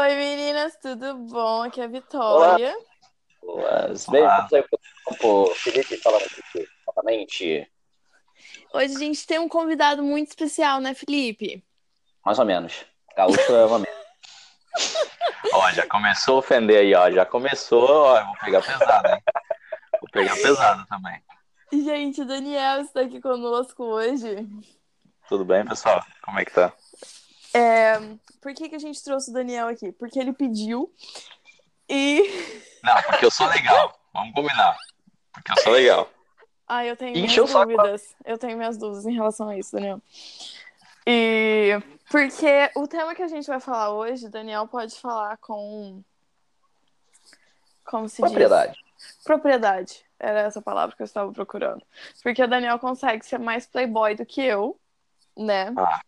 Oi, meninas, tudo bom? Aqui é a Vitória. Boas. Bem, pro Felipe falando aqui exatamente. Hoje a gente tem um convidado muito especial, né, Felipe? Mais ou menos. Gaúcho é uma. Ó, já começou a ofender aí, ó. Já começou, ó. Eu vou pegar pesado, hein? Vou pegar pesado também. Gente, o Daniel está aqui conosco hoje. Tudo bem, pessoal? Como é que tá? É, por que, que a gente trouxe o Daniel aqui? Porque ele pediu e. Não, porque eu sou legal. Vamos combinar. Porque eu sou legal. Ah, eu tenho Encheu minhas o saco. dúvidas. Eu tenho minhas dúvidas em relação a isso, Daniel. E porque o tema que a gente vai falar hoje, Daniel pode falar com. Como se Propriedade. diz? Propriedade. Era essa palavra que eu estava procurando. Porque o Daniel consegue ser mais playboy do que eu, né? Ah,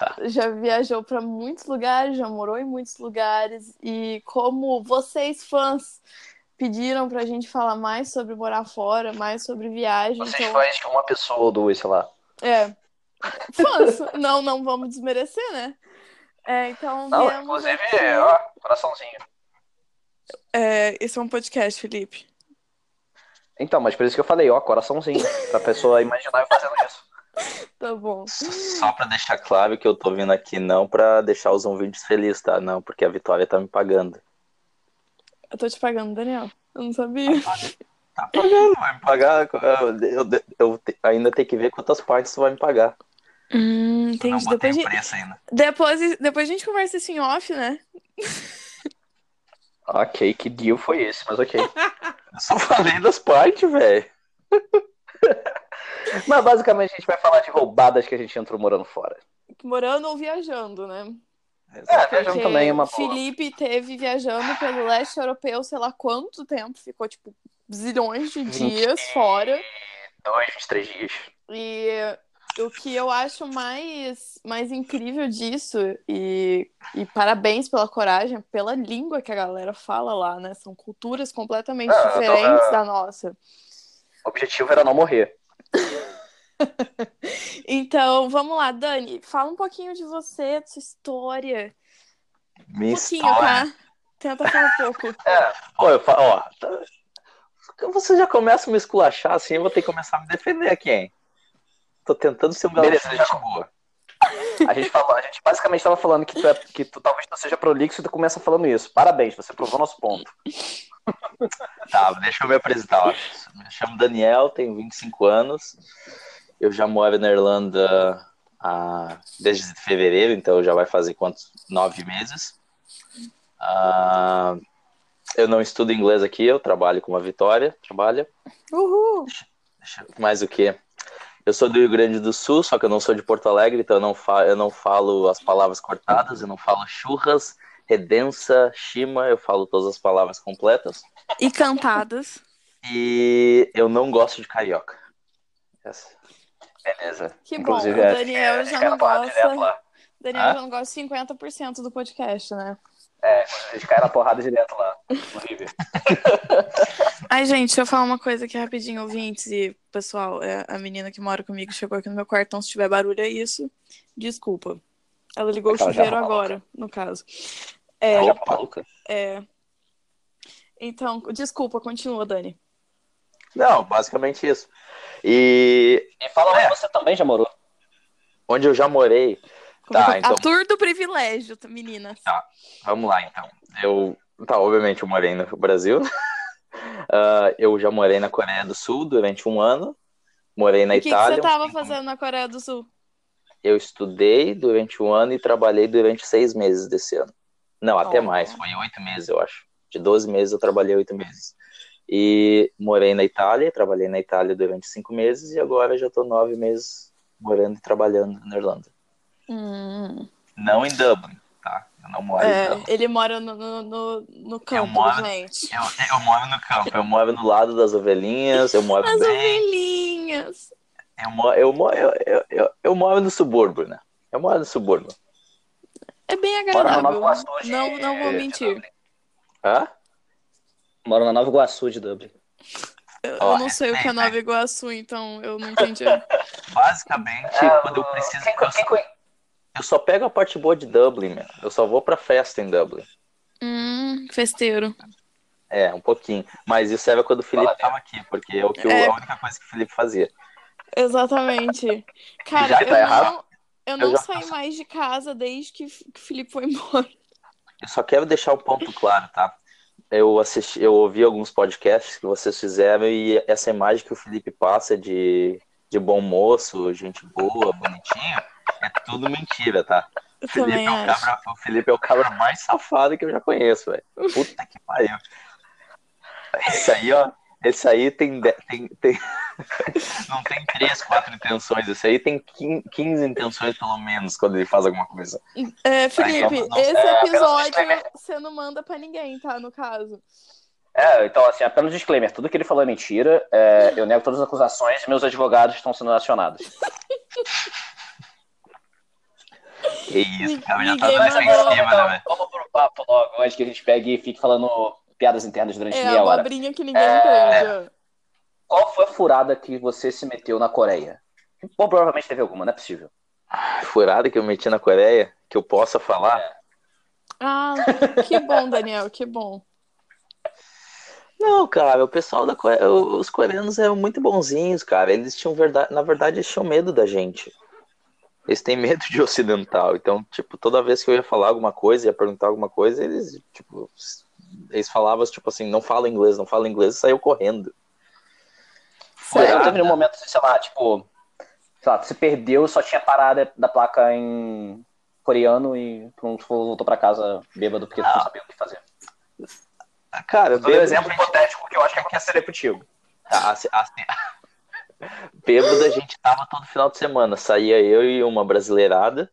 tá. Já viajou para muitos lugares, já morou em muitos lugares. E como vocês, fãs, pediram pra gente falar mais sobre morar fora, mais sobre viagem. Vocês então... fãs de uma pessoa ou duas, sei lá. É. Fãs. não, não vamos desmerecer, né? É, então, Não, inclusive, aqui- ó, coraçãozinho. É, esse é um podcast, Felipe. Então, mas por isso que eu falei, ó, coraçãozinho. Pra pessoa imaginar eu fazendo isso. Tá bom. Só pra deixar claro que eu tô vindo aqui não pra deixar os ouvintes felizes, tá? Não, porque a Vitória tá me pagando. Eu tô te pagando, Daniel. Eu não sabia. Tá pagando, vai me pagar. Eu, eu- eu ainda tenho que ver quantas partes tu vai me pagar. Hum, entendi. não Depois, preço ainda. depois, depois a gente conversa isso em off, né? Ok, que deal foi esse, mas ok. Eu só falei das partes, velho. mas basicamente a gente vai falar de roubadas que a gente entrou morando fora. Morando ou viajando, né? É, viajando também é uma boa. Felipe teve viajando pelo leste europeu, sei lá quanto tempo, ficou tipo zilhões de dias fora. Dois, 23 dias. E o que eu acho mais, mais incrível disso, e, e parabéns pela coragem, pela língua que a galera fala lá, né? São culturas completamente Ah, eu tô- diferentes ah. da nossa. O objetivo era não morrer. Então, vamos lá, Dani, fala um pouquinho de você, da sua história. Um Minha pouquinho, história. tá? Tenta falar um pouco. É, Ó, eu falo, ó, tá- você já começa a me esculachar assim, eu vou ter que começar a me defender aqui, hein? Tô tentando ser um de gente boa. A gente falou, a gente basicamente estava falando que tu, é, que tu talvez não seja prolixo e tu começa falando isso. Parabéns, você provou nosso ponto. Tá, deixa eu me apresentar. ó. Me chamo Daniel, tenho 25 anos. Eu já moro na Irlanda há- desde fevereiro, então já vai fazer quantos? Nove meses. Ah, eu não estudo inglês aqui, eu trabalho com a Vitória. Trabalha. Uhul! Deixa eu- Mais o quê? Eu sou do Rio Grande do Sul, só que eu não sou de Porto Alegre, então eu não, fa eu não falo as palavras cortadas, eu não falo churras, redença, shima, eu falo todas as palavras completas. E cantadas. E eu não gosto de carioca. Essa. Beleza. Que bom, Inclusive, o é, Daniel é, já cai não porrada gosta. Daniel já não gosta de 50% do podcast, né? É, eles caem na porrada direto lá. Horrível. Ai, gente, deixa eu falar uma coisa aqui rapidinho, ouvintes e pessoal. é, a menina que mora comigo chegou aqui no meu quarto, então se tiver barulho é isso. Desculpa. Ela ligou o Aquela chuveiro agora, no caso. É, Ela já Opa. maluca. é. Então, desculpa, continua, Dani. Não, basicamente isso. E E fala onde É. você também já morou. onde eu já morei, Tá, A então- tour do privilégio, tá, meninas. vamos lá então. Eu, tá, obviamente eu morei no Brasil. Ah, eu já morei na Coreia do Sul durante um ano. Morei na o que, que Itália. você uns tava cinco fazendo na Coreia do Sul? Eu estudei durante um ano e trabalhei durante seis meses desse ano. Não, até Oh. mais, foi oito meses, eu acho. De 12 meses eu trabalhei oito meses. E morei na Itália, trabalhei na Itália durante cinco meses e agora já tô nove meses morando e trabalhando na Irlanda. Hum, Não em Dublin, tá? Eu não moro em é, Dublin. ele mora no, no, no, no campo, moro- gente. Eu, eu moro no campo, eu moro no lado das ovelhinhas, eu moro As bem. ovelhinhas. Eu moro, eu, moro, eu, eu, eu, eu moro no subúrbio, né? Eu moro no subúrbio. É bem agradável. Iguaçu de- Não, não vou mentir. Hã? Moro na Nova Iguaçu de Dublin. Eu, Ó, eu não sei o que é. Nova Iguaçu, então eu não entendi. Basicamente, quando eu preciso. Quem, eu, quem, eu só pego a parte boa de Dublin, meu. Eu só vou pra festa em Dublin. Hum, festeiro. É, um pouquinho. Mas isso era quando o Felipe Fala, tava aqui, porque é, o que É. a única coisa que o Felipe fazia. Exatamente. Cara, Já eu tá errado? não, eu não já saí faço. mais de casa desde que, que o Felipe foi embora. Eu só quero deixar um ponto claro, tá? Eu assisti, eu ouvi alguns podcasts que vocês fizeram e essa imagem que o Felipe passa de, de bom moço, gente boa, bonitinho, é tudo mentira, tá? O Felipe, é o, cabra, o Felipe é o cabra mais safado que eu já conheço, velho. Puta que pariu. Esse aí, ó. Esse aí tem, de- tem, tem... Não tem três, quatro intenções. Esse aí tem quin- 15 intenções, pelo menos, quando ele faz alguma coisa. É, Felipe, não- esse é, episódio você não manda pra ninguém, tá? No caso. É, então, assim, apenas disclaimer: tudo que ele falou é mentira. é, eu nego todas as acusações e meus advogados estão sendo acionados. Que isso, cara, já tá Ninguém dando em cima, né, velho? Vamos pro papo logo, antes que a gente pegue e fique falando piadas internas durante É meia a hora. abobrinha que ninguém É. entende. Qual foi a furada que você se meteu na Coreia? Bom, provavelmente teve alguma, não é possível. Furada que eu meti na Coreia, que eu possa falar. Ah, que bom, Daniel, que bom. Não, cara, o pessoal da Coreia, os coreanos eram muito bonzinhos, cara. Eles tinham verdade, na verdade, eles tinham medo da gente. Eles têm medo de ocidental. Então, tipo, toda vez que eu ia falar alguma coisa, ia perguntar alguma coisa, eles, tipo, eles falavam, tipo assim, não fala inglês, não fala inglês, e saiu correndo. Você Furada. teve um momento, sei lá, tipo, sei lá, você perdeu, só tinha parada da placa em coreano e tu não voltou pra casa bêbado porque tu não sabia o que fazer. Cara, dando um exemplo hipotético que eu acho que aconteceria contigo. Tá, assim, assim, bêbado a gente tava todo final de semana. Saía eu e uma brasileirada.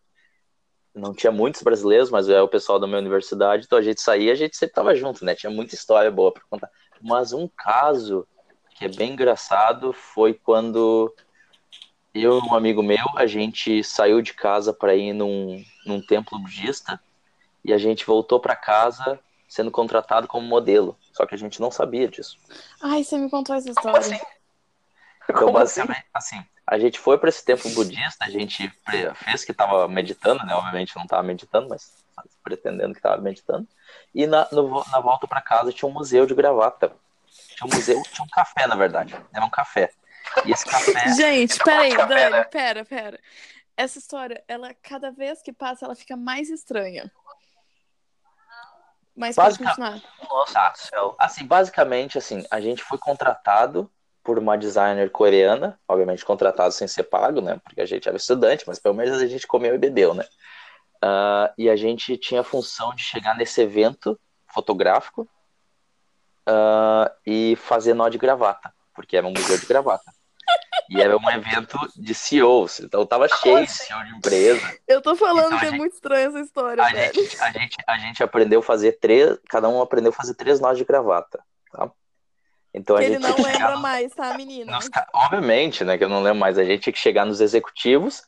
Não tinha muitos brasileiros, mas é o pessoal da minha universidade. Então a gente saía, a gente sempre tava junto, né? Tinha muita história boa pra contar. Mas um caso que é bem engraçado foi quando eu e um amigo meu, a gente saiu de casa para ir num, num templo budista e a gente voltou para casa sendo contratado como modelo. Só que a gente não sabia disso. Ai, você me contou essa Como história. assim? Então, Como assim? basicamente, assim, a gente foi para esse templo budista, a gente pre- fez que estava meditando, né? Obviamente não estava meditando, mas pretendendo que estava meditando. E na, no na volta para casa tinha um museu de gravata. Tinha um museu, tinha um café, na verdade. Era um café. E esse café. Gente, peraí, café, Dani, né? pera, pera. Essa história, ela, cada vez que passa, ela fica mais estranha. Mas pode continuar. Nossa céu. Assim, basicamente, assim, a gente foi contratado por uma designer coreana, obviamente contratado sem ser pago, né? Porque a gente era estudante, mas pelo menos a gente comeu e bebeu, né? Ah, e a gente tinha a função de chegar nesse evento fotográfico ah, e fazer nó de gravata, porque era um museu de gravata. E era um evento de CEOs, então tava cheio de assim? CEO de empresa. Eu tô falando Então, que é gente- muito estranha essa história, A gente, a, gente, a gente aprendeu a fazer três, cada um aprendeu a fazer três nós de gravata, tá? Então a Que ele gente não que chegar lembra no- mais, tá, menina? nos ca- obviamente, né, que eu não lembro mais, a gente tinha que chegar nos executivos,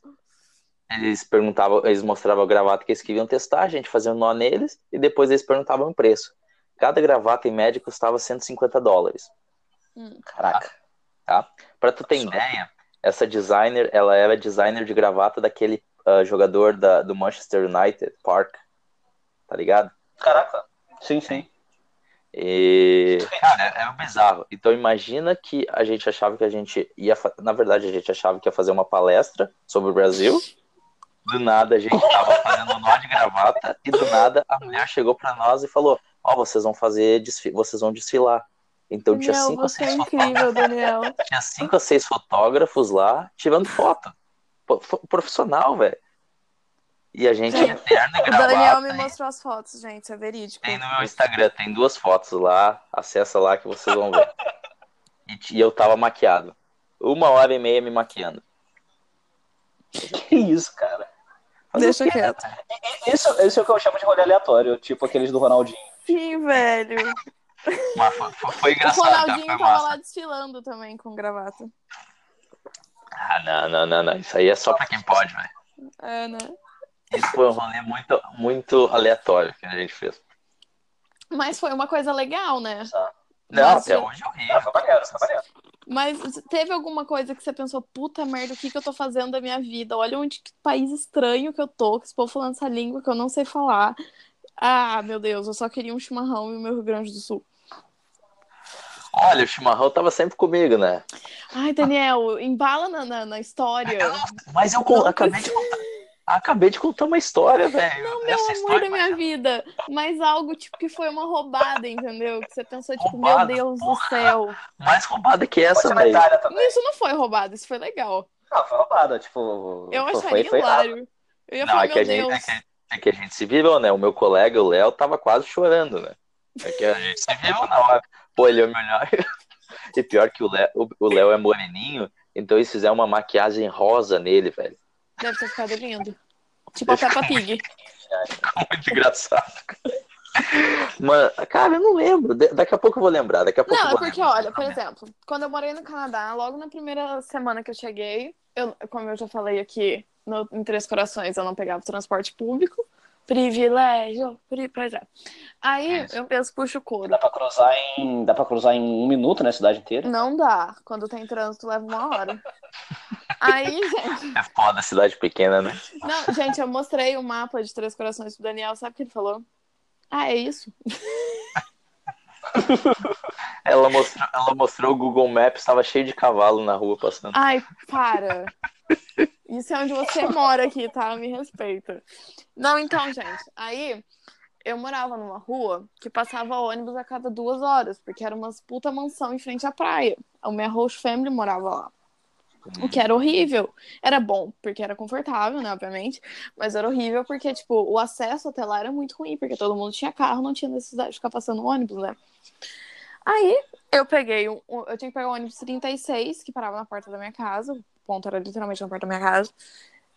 eles perguntavam, eles mostravam a gravata que eles queriam testar, a gente fazia um nó neles, e depois eles perguntavam o preço. Cada gravata em média custava 150 dólares. Caraca. Pra tu ter ideia, essa designer, ela era designer de gravata daquele ah, jogador da, do Manchester United, Park, tá ligado? Caraca. Sim, sim. E, cara, é, é bizarro. Então imagina que a gente achava que a gente ia, fa- na verdade a gente achava que ia fazer uma palestra sobre o Brasil. Do nada a gente tava fazendo um nó de gravata e do nada a mulher chegou pra nós e falou: "Ó, vocês vão fazer desfi vocês vão desfilar". Então tinha Daniel, cinco, ou você é seis incrível, fotógrafos, Daniel. tinha cinco ou seis fotógrafos lá tirando foto. Pô, Profissional, velho. E a gente Gente, eterno e O. Daniel me mostrou as fotos, gente, isso é verídico. tem no meu Instagram, tem duas fotos lá. Acessa lá que vocês vão ver. E, e eu tava maquiado. Uma hora e meia me maquiando. Que isso, cara. Fazer Deixa o quê? quieto. Isso, isso é o que eu chamo de rolê aleatório, tipo aqueles do Ronaldinho. Sim, velho. Mas foi, foi- foi O engraçado, cara. Ronaldinho Foi tava lá desfilando também com gravata. Ah, não, não, não, não. Isso aí é só pra quem pode, velho. É, né? Isso foi um rolê muito, muito aleatório que a gente fez. Mas foi uma coisa legal, né? Não, Mas até eu- hoje eu ri. Ah, maneiro, foi maneiro. Mas teve alguma coisa que você pensou, puta merda, o que, que eu tô fazendo da minha vida? Olha onde que país estranho que eu tô, que esse povo falando essa língua que eu não sei falar. Ah, meu Deus, eu só queria um chimarrão e o meu Rio Grande do Sul. Olha, o chimarrão tava sempre comigo, né? Ai, Daniel, embala na, na, na história. Mas eu con- acabei de contar. Acabei de contar uma história, velho. Não, meu Essa amor da minha vida. Mas algo, tipo, que foi uma roubada, entendeu? Que você pensou, tipo, Roubada, meu Deus porra. do céu. mais roubada que essa, velho. Itália também. Isso não foi roubado, isso foi legal. Não, foi roubada, tipo. Eu foi, acharia foi, foi errado. hilário. Eu ia Não, falar, é que, meu a gente, Deus. é, que, é que a gente se virou, né? O meu colega, o Léo, tava quase chorando, né? É que a gente se virou na hora. Pô, ele é o melhor. E pior que o Léo, o Léo é moreninho, então eles fizeram uma maquiagem rosa nele, velho. Deve ter ficado lindo. Tipo a Peppa Pig. Muito engraçado. Mas, cara, eu não lembro. Da- Daqui a pouco eu vou lembrar. Daqui a pouco Não, é porque, lembrar. olha, por exemplo, quando eu morei no Canadá, logo na primeira semana que eu cheguei, eu, como eu já falei aqui no, em Três Corações, eu não pegava o transporte público. Privilégio. Pri, pois é. Aí Isso. eu penso, puxo o couro. Dá pra cruzar em. Dá pra cruzar em um minuto, né? Cidade inteira. Não dá. Quando tem trânsito, leva uma hora. Aí, gente. É foda, cidade pequena, né? Não, gente, eu mostrei o mapa de Três Corações pro Daniel. Sabe o que ele falou? Ah, é isso? Ela mostrou, ela mostrou o Google Maps, tava cheio de cavalo na rua passando. Ai, para. Isso é onde você mora aqui, tá? Me respeita. Não, então, gente, aí eu morava numa rua que passava ônibus a cada duas horas, porque era uma puta mansão em frente à praia. A minha host family morava lá. O que era horrível. Era bom, porque era confortável, né, obviamente. Mas era horrível porque, tipo, o acesso até lá era muito ruim, porque todo mundo tinha carro, não tinha necessidade de ficar passando ônibus, né? Aí eu peguei um. um- Eu tinha que pegar o ônibus 36, que parava na porta da minha casa. O ponto era literalmente na porta da minha casa.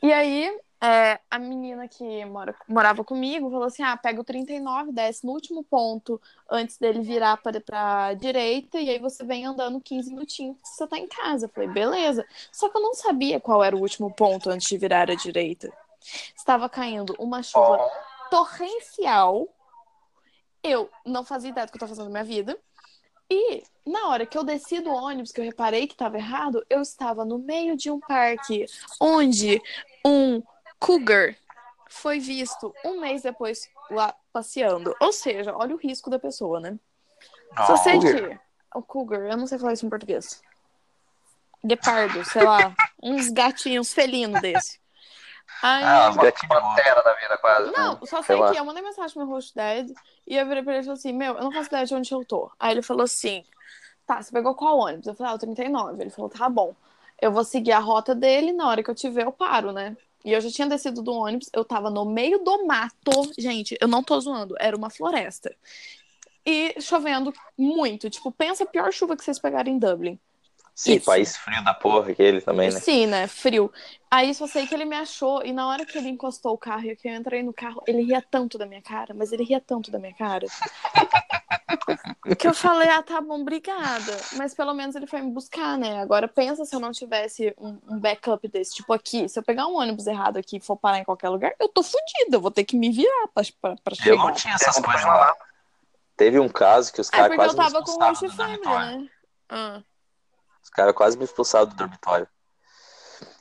E aí, é, a menina que mora, morava comigo falou assim: ah, pega o 39, desce no último ponto antes dele virar para pra direita, e aí você vem andando 15 minutinhos que você tá em casa. Eu falei, beleza. Só que eu não sabia qual era o último ponto antes de virar à direita. Estava caindo uma chuva torrencial. Eu não fazia ideia do que eu estava fazendo na minha vida. E na hora que eu desci do ônibus, que eu reparei que estava errado, eu estava no meio de um parque onde um cougar foi visto um mês depois lá passeando. Ou seja, olha o risco da pessoa, né? Só sei que o cougar, eu não sei falar isso em português. Guepardo, sei lá, uns gatinhos felinos desse. Aí, Ah, os gatinhos. Pantera da vida, quase. não, só sei sei lá. que eu mandei mensagem pro meu host dad e eu virei pra ele e falei assim: Meu, eu não faço ideia de onde eu tô. Aí ele falou assim: Tá, você pegou qual ônibus? Eu falei: Ah, o 39. Ele falou: Tá bom. Eu vou seguir a rota dele, na hora que eu tiver, eu paro, né? E eu já tinha descido do ônibus, eu tava no meio do mato. Gente, eu não tô zoando, era uma floresta. E chovendo muito. Tipo, pensa a pior chuva que vocês pegaram em Dublin. Sim, Isso. país frio da porra aquele também, né? Sim, né? Frio. Aí só sei que ele me achou, e na hora que ele encostou o carro e que eu entrei no carro, ele ria tanto da minha cara, mas ele ria tanto da minha cara. Que eu falei, ah, tá bom, obrigada. Mas pelo menos ele foi me buscar, né? Agora pensa se eu não tivesse um, um backup desse, tipo aqui, se eu pegar um ônibus errado aqui e for parar em qualquer lugar, eu tô fodida, eu vou ter que me virar pra, pra, pra Eu não chegar. tinha essas coisas lá. Teve um caso que os É caras eu quase me tava com o expulsaram do dormitório. né? Ah. Os caras quase me expulsaram do dormitório.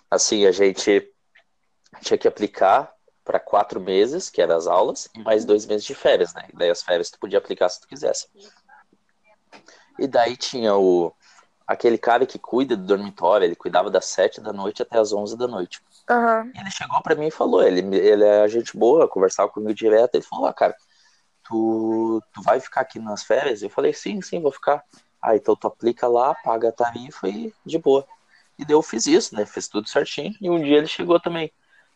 Assim, a gente tinha que aplicar para quatro meses, que eram as aulas, e mais dois meses de férias, né? E daí as férias tu podia aplicar se tu quisesse. E daí tinha o aquele cara que cuida do dormitório, ele cuidava das sete da noite até as onze da noite. E ele chegou pra mim e falou, ele, ele é gente boa, conversava comigo direto, ele falou, ah, cara, tu, tu vai ficar aqui nas férias? Eu falei, sim, sim, vou ficar. Ah, então tu aplica lá, paga a tarifa e de boa. E daí eu fiz isso, né? Fiz tudo certinho. E um dia ele chegou também.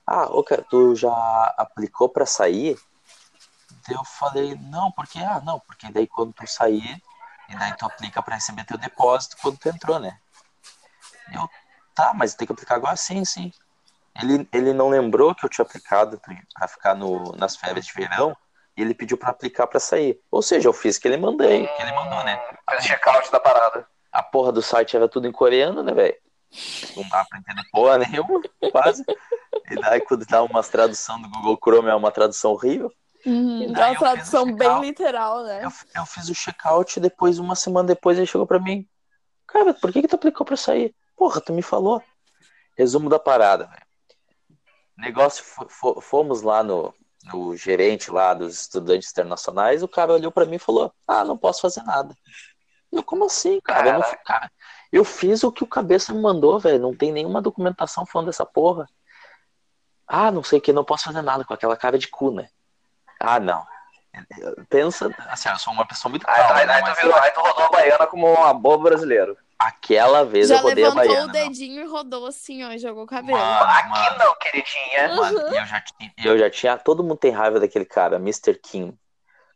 Ah, ô cara, tu já aplicou pra sair? Eu falei, não, porque ah, não, porque daí quando tu sair, e daí tu aplica pra receber teu depósito quando tu entrou, né? Eu, tá, mas tem que aplicar agora? Sim, sim. Ele, ele não lembrou que eu tinha aplicado pra ficar no, nas férias de verão e ele pediu pra aplicar pra sair. Ou seja, eu fiz o que ele mandei, que ele mandou, né? Fez check-out da parada. A porra do site era tudo em coreano, né, velho? Não dava pra entender porra nenhuma, quase. E daí, quando dá umas tradução do Google Chrome, é uma tradução horrível. Uhum. Daí uma tradução bem literal, né? Eu, eu fiz o check-out e depois, uma semana depois, ele chegou pra mim. Cara, por que que tu aplicou pra sair? Porra, tu me falou. Resumo da parada, velho. Negócio, fo- fo- fomos lá no, no gerente lá dos estudantes internacionais, o cara olhou para mim e falou: Ah, não posso fazer nada. Eu, como assim, cara? Eu, não, cara, eu fiz o que o cabeça me mandou, velho. Não tem nenhuma documentação falando dessa porra. Ah, não sei o que, não posso fazer nada com aquela cara de cu, né? Ah, não. Pensa, assim, eu sou uma pessoa muito calma. Aí, aí, tu, virou, aí tu rodou a baiana como uma boa brasileiro. Aquela vez Já eu rodei a baiana. levantou o dedinho e rodou assim, ó, e jogou o cabelo. Mano, Aqui mano, não, queridinha. mano, eu, já, tinha- eu já tinha. Todo mundo tem raiva daquele cara, Mr. Kim.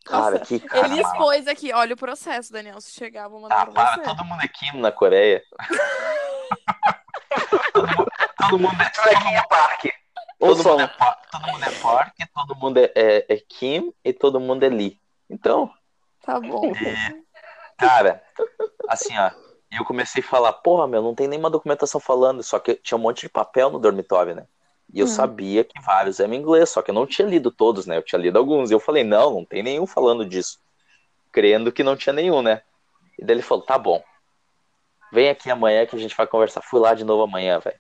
Cara, que cara. Ele expôs aqui, olha o processo, Daniel. Se chegar, vou mandar Ah, pra para, você. todo mundo é Kim na Coreia. todo, mundo, todo mundo é. Tu é Kim Park. Ou Todo som. mundo é, todo mundo é Park, todo mundo é, é- é Kim e todo mundo é Lee. Então, Tá bom. cara, assim, ó, eu comecei a falar, porra, meu, não tem nenhuma documentação falando, só que tinha um monte de papel no dormitório, né? E eu Hum. sabia que vários eram em inglês, só que eu não tinha lido todos, né? Eu tinha lido alguns. E eu falei, não, não tem nenhum falando disso. Crendo que não tinha nenhum, né? E daí ele falou, tá bom. Vem aqui amanhã que a gente vai conversar. Fui lá de novo amanhã, velho.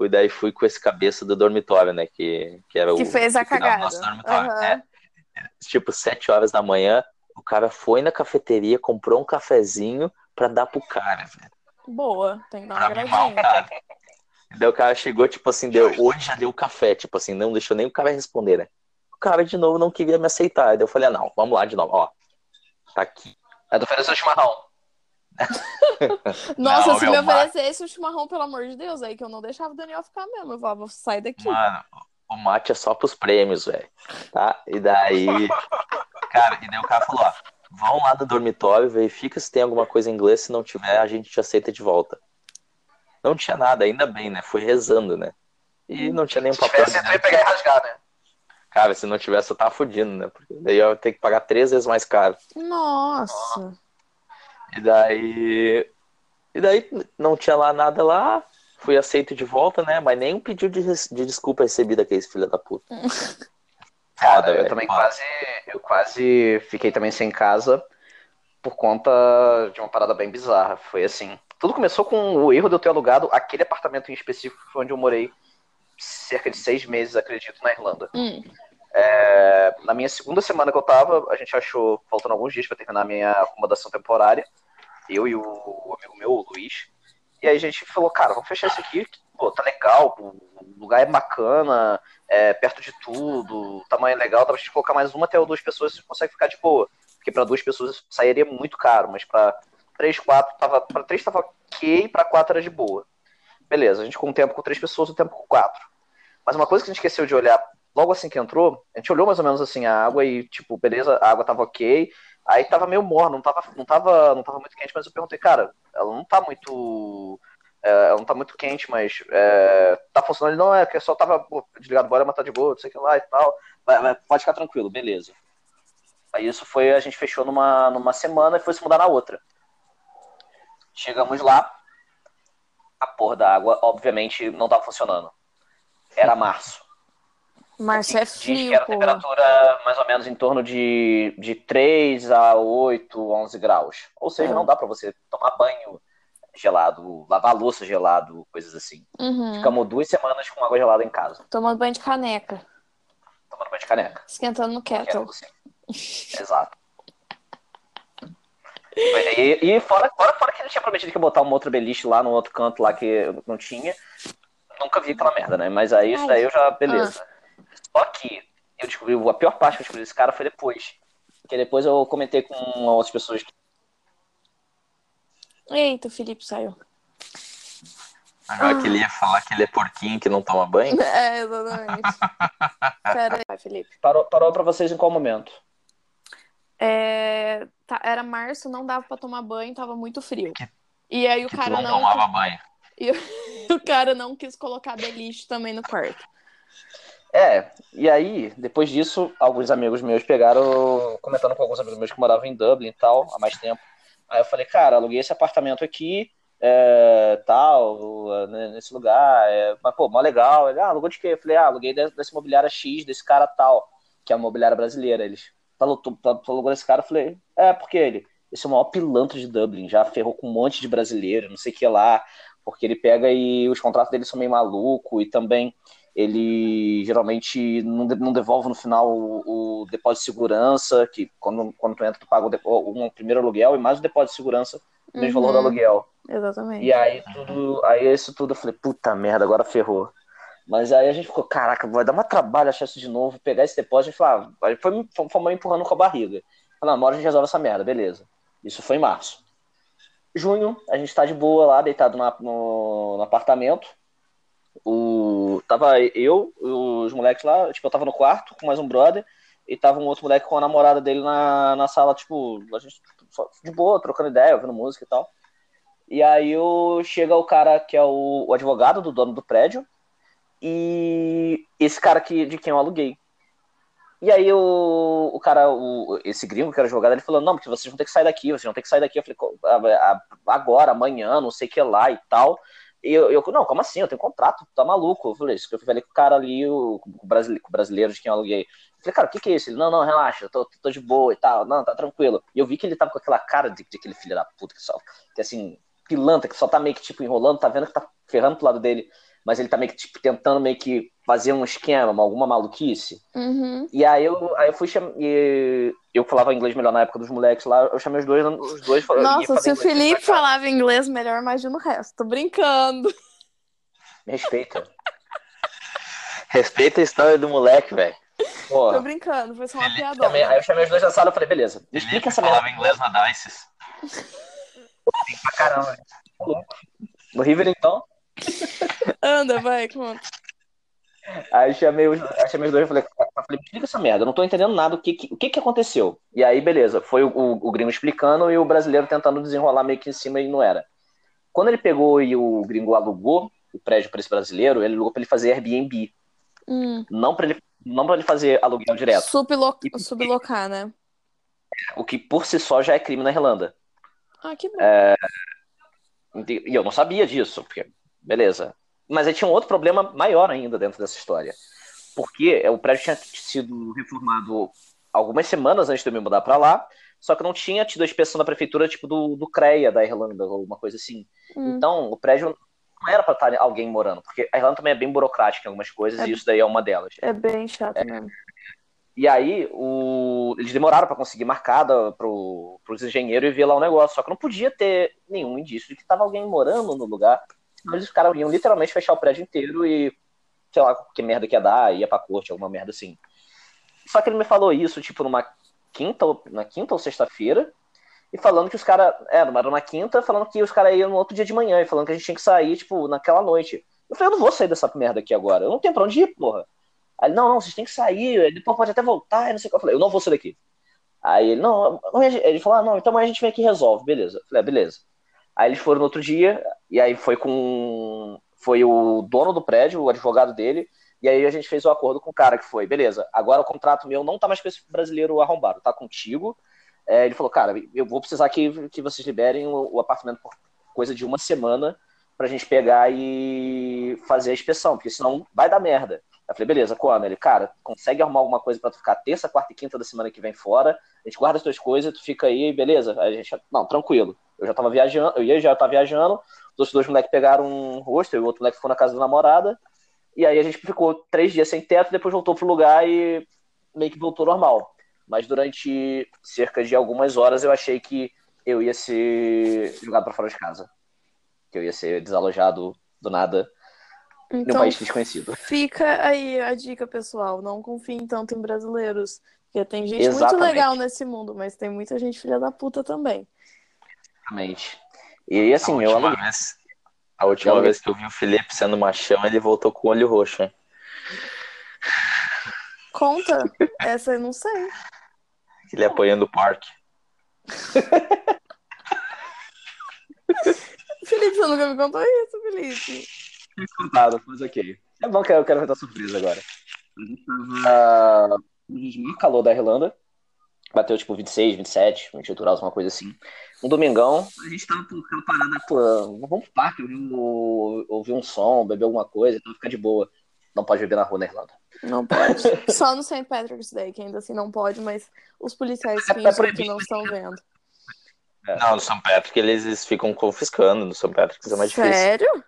E daí fui com esse cabeça do dormitório, né? Que, que era Que o. fez a que cuidava do cagada. nosso dormitório. Aham. É. Tipo, sete horas da manhã, o cara foi na cafeteria, comprou um cafezinho pra dar pro cara, velho. Boa, tem que dar uma Pra daí o cara chegou, tipo assim, deu, hoje já deu café, tipo assim, não deixou nem o cara responder, né? O cara de novo não queria me aceitar. Daí eu falei, ah, não, vamos lá de novo, ó. Tá aqui. Aí tu ofereceu chimarrão. Nossa, Não, se me Mar- oferecesse o chimarrão, pelo amor de Deus, aí que eu não deixava o Daniel ficar mesmo. Eu falava, sai daqui. Mano, o mate é só pros prêmios, velho. Tá? E daí. Cara, e daí o cara falou, ó, vão lá no dormitório, verifica se tem alguma coisa em inglês, se não tiver, a gente te aceita de volta. Não tinha nada, ainda bem, né? Foi rezando, né? E não tinha nenhum Se papel. tivesse, tu ia pegar e rasgar, né? Cara, se não tivesse, eu tava fudindo, né? Porque daí eu ia ter que pagar três vezes mais caro. Nossa. E daí. E daí não tinha lá nada lá. Fui aceito de volta, né? Mas nem um pedido de, res- de desculpa recebi daqueles filha da puta. Cara, Foda, eu velho, também quase, eu quase fiquei também sem casa por conta de uma parada bem bizarra. Foi assim, tudo começou com o erro de eu ter alugado aquele apartamento em específico onde eu morei cerca de seis meses, acredito, na Irlanda. Hum. É, na minha segunda semana que eu tava, a gente achou, faltando alguns dias para terminar a minha acomodação temporária, eu e o amigo meu, o Luiz. E aí a gente falou, cara, vamos fechar isso aqui, pô, tá legal, o lugar é bacana, é perto de tudo, tamanho é legal, dá pra gente colocar mais uma até duas pessoas, você consegue ficar de boa. Porque para duas pessoas sairia muito caro, mas para 3, 4 tava. Pra 3 tava ok, pra 4 era de boa. Beleza, a gente com o tempo com 3 pessoas, o tempo com 4. Mas uma coisa que a gente esqueceu de olhar logo assim que entrou, a gente olhou mais ou menos assim a água e, tipo, beleza, a água tava ok. Aí tava meio morno, não tava, não tava, não tava muito quente, mas eu perguntei, cara, ela não tá muito. É, ela não tá muito quente, mas é, tá funcionando. Ele, não, é porque só tava pô, desligado, bora matar de boa, não sei o que lá e tal. mas pode ficar tranquilo, beleza. Aí isso foi, a gente fechou numa, numa semana e foi se mudar na outra. Chegamos lá, a porra da água, obviamente, não tava funcionando. Era março. Março é Diz que frio, era temperatura mais ou menos em torno de, de 3 a 8, 11 graus. Ou seja, não dá pra você tomar banho gelado, lavar louça gelado, coisas assim. Uhum. Ficamos duas semanas com água gelada em casa, Tomando banho de caneca. tomando banho de caneca. Esquentando no que era kettle. Exato. E, e fora, fora, fora que ele tinha prometido que ia botar uma outra beliche lá no outro canto lá que não tinha. Nunca vi aquela merda, né? Mas aí isso daí eu já. Beleza. Só que eu descobri, a pior parte que eu descobri desse cara foi depois. Porque depois eu comentei com outras pessoas que Eita, o Felipe saiu. Agora que ele ia falar que ele é porquinho que não toma banho. É, exatamente. Pera aí, Felipe. parou, parou pra vocês em qual momento? É, tá, era março, não dava pra tomar banho, tava muito frio. Que- E aí o cara não não, tomava banho. o cara não quis colocar beliche também no quarto. É, e aí, depois disso, alguns amigos meus pegaram, comentando com alguns amigos meus que moravam em Dublin e tal, há mais tempo. Aí eu falei, cara, aluguei esse apartamento aqui, é, tal, né, nesse lugar, é, mas pô, mó legal. Ele, ah, alugou de quê? Eu falei, ah, aluguei desse, desse imobiliária X, desse cara tal, que é uma imobiliária brasileira. Eles, falou, tu, tu alugou desse cara? Eu falei, é, porque ele, esse é o maior pilantra de Dublin, já ferrou com um monte de brasileiro, não sei o que lá, porque ele pega e os contratos dele são meio maluco e também ele geralmente não, não devolve no final o, o, depósito de segurança, que quando, quando tu entra, tu paga o, um primeiro aluguel e mais o depósito de segurança no uhum. valor do aluguel. Exatamente. E aí tudo, aí isso tudo eu falei, puta merda, agora ferrou. Mas aí a gente ficou, caraca, vai dar uma trabalho achar isso de novo, pegar esse depósito e falar, ah, foi, foi, foi empurrando com a barriga. Falei, na hora a gente resolve essa merda, beleza. Isso foi em março. Junho, a gente tá de boa lá, deitado na, no, no apartamento. O, tava eu, os moleques lá, tipo, eu tava no quarto com mais um brother, e tava um outro moleque com a namorada dele na, na sala, tipo, a gente de boa, trocando ideia, ouvindo música e tal. E aí eu, chega o cara que é o, o advogado do dono do prédio, e esse cara que, de quem eu aluguei. E aí o, o cara, o, esse gringo que era jogado, ele falou, não, porque vocês vão ter que sair daqui, vocês vão ter que sair daqui. Eu falei, agora, amanhã, não sei o que lá e tal. E eu, eu, não, como assim? Eu tenho contrato, tá maluco. Eu falei, isso que eu falei com o cara ali, o, com, o brasileiro, o brasileiro de quem eu aluguei. Eu falei, cara, o que, que é isso? Ele, não, não, relaxa, eu tô, tô de boa e tal, não, tá tranquilo. E eu vi que ele tava com aquela cara de, de aquele filho da puta que só, que assim, pilantra, que só tá meio que tipo enrolando, tá vendo que tá ferrando pro lado dele mas ele tá meio que tipo, tentando meio que fazer um esquema, alguma maluquice. Uhum. E aí eu, aí eu fui chamar. Eu falava inglês melhor na época dos moleques lá, eu chamei os dois, os dois Nossa, se o Felipe falava inglês melhor, imagina o resto. Tô brincando. Me respeita. respeita a história do moleque, velho. Tô brincando, foi só uma piada. Aí eu chamei os dois da sala e falei, beleza, explica essa falava inglês na Dice. pra caramba. No River, então. Anda, vai, conta. Aí chamei os, aí chamei os dois e falei, falei, explica essa merda, eu não tô entendendo nada, o que que, o que, que aconteceu? E aí, beleza, foi o, o, o gringo explicando e o brasileiro tentando desenrolar meio que em cima e não era. Quando ele pegou e o gringo alugou o prédio para esse brasileiro, ele alugou para ele fazer Airbnb. Hum. Não para ele, não pra ele fazer aluguel direto. Sublo e, sublocar, né? O que por si só já é crime na Irlanda. Ah, que bom. É... E eu não sabia disso, porque beleza. Mas aí tinha um outro problema maior ainda dentro dessa história. Porque o prédio tinha sido reformado algumas semanas antes de eu me mudar para lá, só que não tinha tido a inspeção da prefeitura, tipo, do, do CREA da Irlanda, ou uma coisa assim. Hum. Então, o prédio não era para estar alguém morando, porque a Irlanda também é bem burocrática em algumas coisas, é, e isso daí é uma delas. É bem chato é. mesmo. E aí, o... eles demoraram para conseguir marcada para os engenheiros e ver lá o negócio, só que não podia ter nenhum indício de que estava alguém morando no lugar eles os caras iam literalmente fechar o prédio inteiro e, sei lá, que merda que ia dar, ia pra corte, alguma merda assim. Só que ele me falou isso, tipo, numa quinta, na quinta ou sexta-feira, e falando que os caras. É, era na quinta, falando que os caras iam no outro dia de manhã, e falando que a gente tinha que sair, tipo, naquela noite. Eu falei, eu não vou sair dessa merda aqui agora, eu não tenho pra onde ir, porra. Aí ele, não, não, vocês têm que sair, depois pode até voltar, não sei o que. Eu falei, eu não vou sair daqui. Aí ele, não, ele falou, ah, não, então amanhã a gente vem aqui e resolve, beleza. Eu falei, ah, beleza. Aí eles foram no outro dia, e aí foi com. Foi o dono do prédio, o advogado dele, e aí a gente fez o acordo com o cara que foi, beleza, agora o contrato meu não tá mais com esse brasileiro arrombado, tá contigo. É, ele falou, cara, eu vou precisar que, que vocês liberem o, o apartamento por coisa de uma semana pra gente pegar e fazer a inspeção, porque senão vai dar merda. Eu falei, beleza, quando? Ele, cara, consegue arrumar alguma coisa para tu ficar terça, quarta e quinta da semana que vem fora, a gente guarda as tuas coisas, tu fica aí, beleza? A gente, não, tranquilo. Eu já tava viajando, eu ia já tava viajando, os outros dois moleques pegaram um rosto, e o outro moleque ficou na casa da namorada, e aí a gente ficou três dias sem teto, depois voltou pro lugar e meio que voltou normal. Mas durante cerca de algumas horas eu achei que eu ia ser jogado para fora de casa. Que eu ia ser desalojado do nada então, num país desconhecido. Fica aí a dica, pessoal. Não confiem tanto em brasileiros. Porque tem gente Exatamente. muito legal nesse mundo, mas tem muita gente filha da puta também. Exatamente. E assim, a eu última vez, A última eu vez que eu vi o Felipe sendo machão, ele voltou com o olho roxo, hein? Conta. Essa eu não sei. Ele apoiando o parque. Felipe, você nunca me contou isso, Felipe. Contado, mas ok. É bom que eu quero a surpresa agora. A gente tava no calor da Irlanda bateu tipo 26, 27, 28 graus, uma coisa assim. Um domingão, a gente tava por aquela parada, pô, vamos pro parque, ouvir, ouvir um som, beber alguma coisa, então ficar de boa. Não pode beber na rua na Irlanda. Não pode. Só no St. Patrick's Day, que ainda assim não pode, mas os policiais é, fingem é que não estão vendo. É. Não, no St. Patrick eles ficam confiscando, no St. Patrick's é mais difícil. Sério?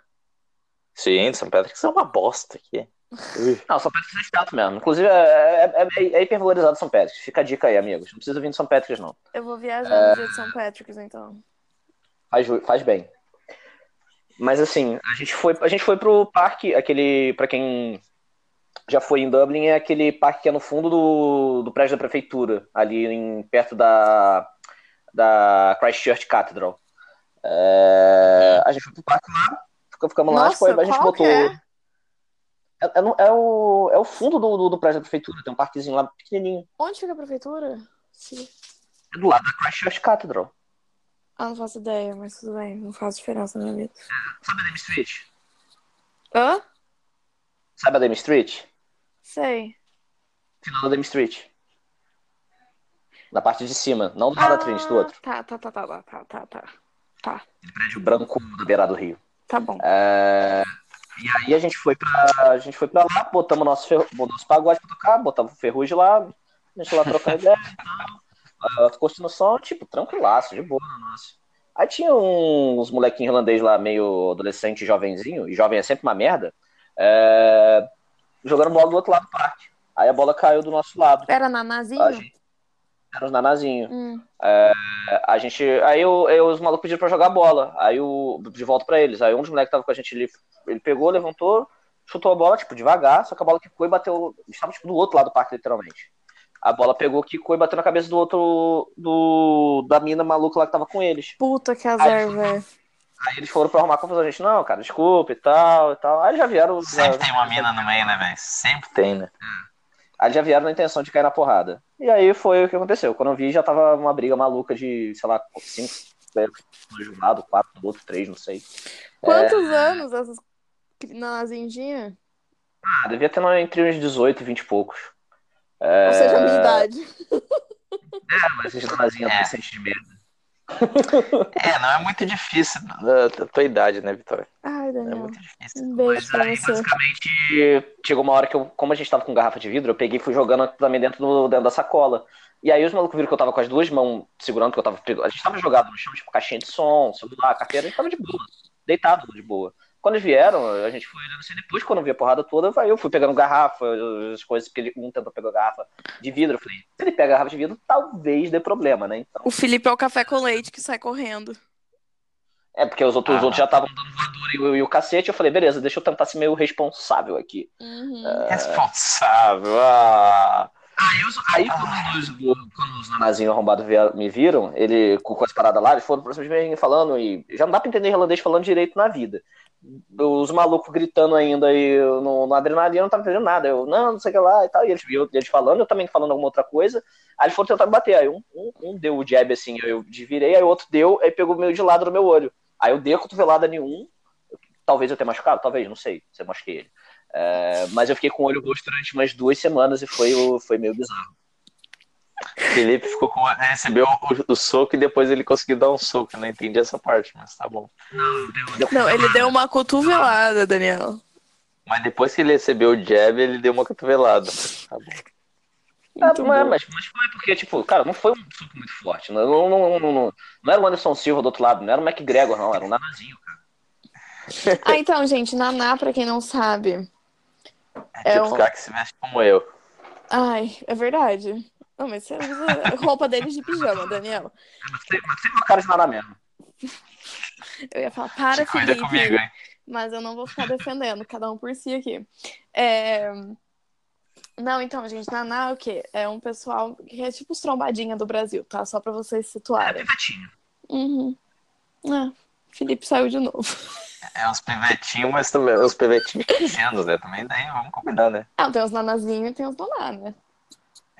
Sim, no St. Patrick's é uma bosta aqui. Ui. Não, São Patrick's é chato mesmo. Inclusive, é, é, é, é hipervalorizado São Patrick's. Fica a dica aí, amigos. Não precisa vir de São Patrick's, não. Eu vou viajar no dia de São Patrick's, então. Faz, faz bem. Mas assim, a gente foi, a gente foi pro parque, aquele, pra quem já foi em Dublin, é aquele parque que é no fundo do, do prédio da prefeitura, ali em, perto da, da Christchurch Cathedral. É, a gente foi pro parque lá, ficamos lá, Nossa, foi, a gente botou. é? É, é é o, é o fundo do, do, do prédio da prefeitura, tem um parquezinho lá pequenininho. Onde fica a prefeitura? Sim. É do lado da Christchurch Cathedral. Ah, não faço ideia, mas tudo bem. Não faz diferença na minha vida. Sabe a Dame Street? Hã? Sabe a Dame Street? Sei. Final da Dame Street. Na parte de cima, não do lado da Trinity, do outro. Tá, tá, tá, tá, tá, tá, tá, tá. Aquele prédio branco da beira do rio. tá bom. É, E aí a gente foi pra, a gente foi pra lá, botamos nosso, ferro... nosso pagode pra tocar, botamos o ferrugem lá, a gente lá trocando ideia e tal. Uh, curtindo o som, tipo, tranquilaço, de boa nossa. Aí tinha uns molequinhos irlandês lá, meio adolescente, jovenzinho, e jovem é sempre uma merda, é, jogando bola do outro lado do parque. Aí a bola caiu do nosso lado. Era nanazinho? Gente, era uns nanazinhos. Hum. A gente. Aí eu, eu- os malucos pediram pra jogar bola. Aí o. De volta pra eles. Aí um dos moleques que tava com a gente ali, ele pegou, levantou, chutou a bola, tipo, devagar, só que a bola quicou e bateu. Estava tipo do outro lado do parque, literalmente. A bola pegou, quicou e bateu na cabeça do outro. Do, da mina maluca lá que tava com eles. Puta que azar, velho. Aí eles foram pra arrumar confusão. A gente, não, cara, desculpa e tal e tal. Aí já vieram. Sempre já- tem uma mina no meio, né, velho? Sempre tem, né? Aí já vieram na intenção de cair na porrada. E aí foi o que aconteceu. Quando eu vi, já tava uma briga maluca de, sei lá, cinco de um lado, quatro do outro, três, não sei. Quantos anos essas nanazinhas tinham? Ah, devia ter entre uns 18 e 20 e poucos. Ou seja, a minha idade. É, mas esses donazinhos É. adolescentes de merda. É, não é muito difícil da, da tua idade, né, Vitória? Ai, Não é Daniel. muito difícil. Um beijo Mas pra aí, você. basicamente, chegou uma hora que eu, como a gente tava com garrafa de vidro, eu peguei e fui jogando também dentro, do, dentro da sacola. E aí os malucos viram que eu tava com as duas mãos segurando, que eu tava. pegando- A gente tava jogado no chão, tipo, caixinha de som, celular, carteira, a gente tava de boa, deitado de boa. Quando eles vieram, a gente foi olhando assim, depois, quando eu vi a porrada toda, eu fui pegando garrafa, as coisas, porque ele um tentou pegar garrafa de vidro. Eu falei, se ele pega garrafa de vidro, talvez dê problema, né? Então. O Felipe é o café com leite que sai correndo. É, porque os outros, os Ah. outros já estavam dando voadora e, o- e o cacete. Eu falei, beleza, deixa eu tentar ser meio responsável aqui. Uhum. Responsável. Ah. Aí, os- aí quando, os, quando os nanazinhos arrombados me viram, ele com, com as paradas lá, eles foram pra cima de mim falando, e já não dá pra entender irlandês falando direito na vida. Os malucos gritando ainda e no, no adrenalina eu não tava entendendo nada. Eu, não, não sei o que lá e tal. E eles, eu- eles falando, eu também falando alguma outra coisa. Aí eles foram tentar me bater. Aí um, um, um deu o jab assim, eu desvirei, aí o outro deu, aí pegou meio de lado no meu olho. Aí eu dei a cotovelada em um. Talvez eu tenha machucado, talvez, não sei se eu machuquei ele. É, mas eu fiquei com o olho roxo durante umas duas semanas e foi, foi meio bizarro. Felipe ficou com. recebeu o, o soco e depois ele conseguiu dar um soco. Eu não entendi essa parte, mas tá bom. Não, ele deu uma cotovelada, Daniel. Mas depois que ele recebeu o jab, ele deu uma cotovelada. Tá bom. É, mas, mas, mas foi porque, tipo, cara, não foi um soco muito forte. Não, não, não, não, não- era o Anderson Silva do outro lado, não era o McGregor, não, era um nanazinho, cara. Ah, então, gente, Naná, pra quem não sabe. É É tipo um- os caras que se vestem como eu. Ai, é verdade. Não, mas você usa a roupa deles de pijama, Daniel. Tem, mas tem uma cara de naná mesmo. Eu ia falar, para, Felipe. comigo, hein? Mas eu não vou ficar defendendo, cada um por si aqui. É, Não, então, gente, Naná é o quê? É um pessoal que é tipo os trombadinha do Brasil, tá? Só pra vocês se É, situarem. pivetinho. Uhum. É, Felipe saiu de novo. É uns pivetinhos, mas também uns pivetinhos pequenos, né? Também daí vamos combinar, né? Ah, tem os nanazinhos e tem os naná, né?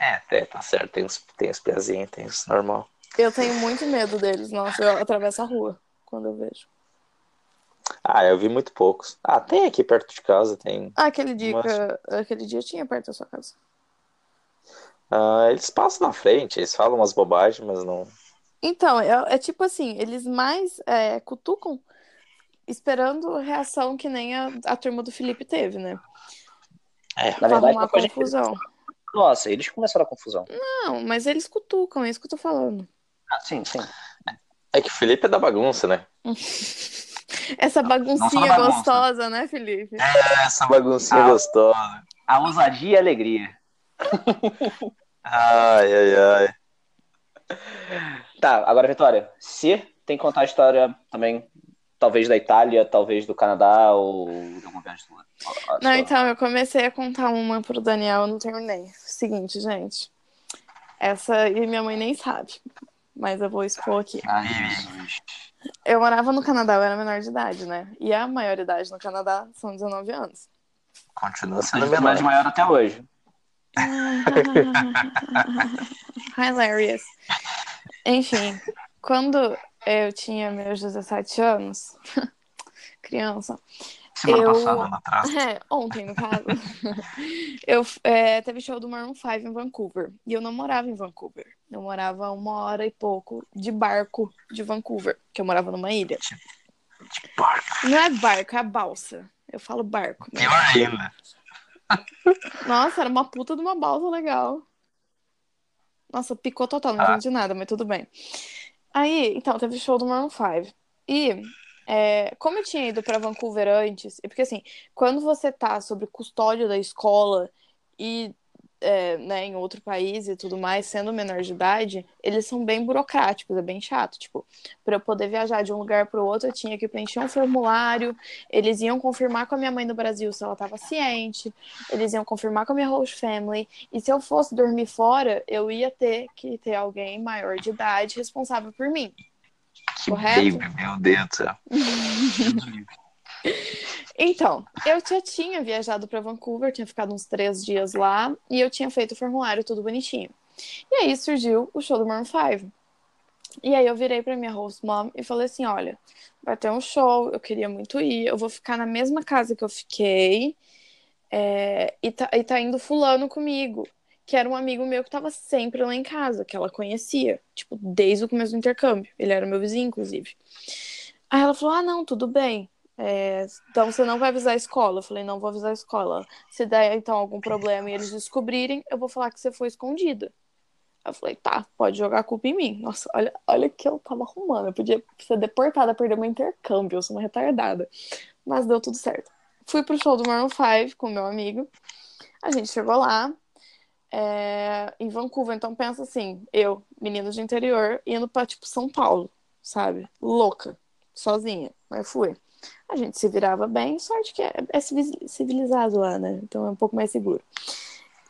É, é, tá certo. Tem os, tem os piazinhos, tem os normal. Eu tenho muito medo deles. Nossa, eu atravesso a rua quando eu vejo. Ah, eu vi muito poucos. Ah, tem aqui perto de casa, tem. Ah, aquele dia, que, aquele dia tinha perto da sua casa. Ah, eles passam na frente, eles falam umas bobagens, mas não. Então, é, é tipo assim, eles mais é, cutucam esperando reação que nem a, a turma do Felipe teve, né? É, Na Pra verdade, arrumar foi a gente- confusão. Nossa, eles começaram a confusão. Não, mas eles cutucam, é isso que eu tô falando. Ah, sim, sim. é que o Felipe é da bagunça, né? Essa baguncinha bagunça. gostosa, né, Felipe? Essa baguncinha Ah. gostosa. A ousadia e a alegria. Ai, ai, ai. Tá, agora, Vitória, se tem que contar a história também, talvez da Itália, talvez do Canadá ou de alguma viagem sua. A- a Não, então, eu comecei a contar uma pro Daniel, não terminei. Seguinte, gente. Essa e minha mãe nem sabe, mas eu vou expor aqui. Ai, Jesus. Eu morava no Canadá, eu era menor de idade, né? E a maioridade no Canadá são 19 anos. Continua sendo é mais menor. maior até hoje. Hilarious. Enfim, quando eu tinha meus 17 anos, criança, Semana Eu- passada, ano atrás. é, ontem no caso, eu é, teve show do Maroon 5 em Vancouver. E eu não morava em Vancouver. Eu morava uma hora e pouco de barco de Vancouver, que eu morava numa ilha. Não é barco, é balsa. Eu falo barco. né? Pior ainda. Nossa, era uma puta de uma balsa legal. Nossa, picou total, não Ah. entendi nada, mas tudo bem. Aí, então, teve show do Maroon 5. E, é, como eu tinha ido pra Vancouver antes, e porque assim, quando você tá sob custódia da escola e, é, né, em outro país e tudo mais, sendo menor de idade, eles são bem burocráticos, é bem chato. Tipo, pra eu poder viajar de um lugar pro outro, eu tinha que preencher um formulário, eles iam confirmar com a minha mãe do Brasil se ela tava ciente, eles iam confirmar com a minha host family. E se eu fosse dormir fora, eu ia ter que ter alguém maior de idade responsável por mim. Que Correto? baby, meu Deus do céu. Então, eu já tinha viajado para Vancouver, tinha ficado uns três dias lá e eu tinha feito o formulário tudo bonitinho. E aí surgiu o show do Maroon 5. E aí eu virei pra minha host mom e falei assim: olha, vai ter um show, eu queria muito ir, eu vou ficar na mesma casa que eu fiquei, é, e, tá, e tá indo fulano comigo, que era um amigo meu que tava sempre lá em casa, que ela conhecia, tipo, desde o começo do intercâmbio. Ele era meu vizinho, inclusive. Aí ela falou: ah, não, tudo bem. É, então você não vai avisar a escola. Eu falei, não vou avisar a escola. Se der então algum problema e eles descobrirem, eu vou falar que você foi escondida. Eu falei, tá, pode jogar a culpa em mim. Nossa, olha, olha que eu tava arrumando. Eu podia ser deportada, perder meu intercâmbio. Eu sou uma retardada. Mas deu tudo certo. Fui pro show do Maroon 5 com meu amigo. A gente chegou lá, é, em Vancouver. Então pensa assim, eu, menina de interior, indo pra, tipo, São Paulo, sabe? Louca, sozinha. Mas fui. A gente se virava bem, sorte que é, é civi- civilizado lá, né? Então é um pouco mais seguro.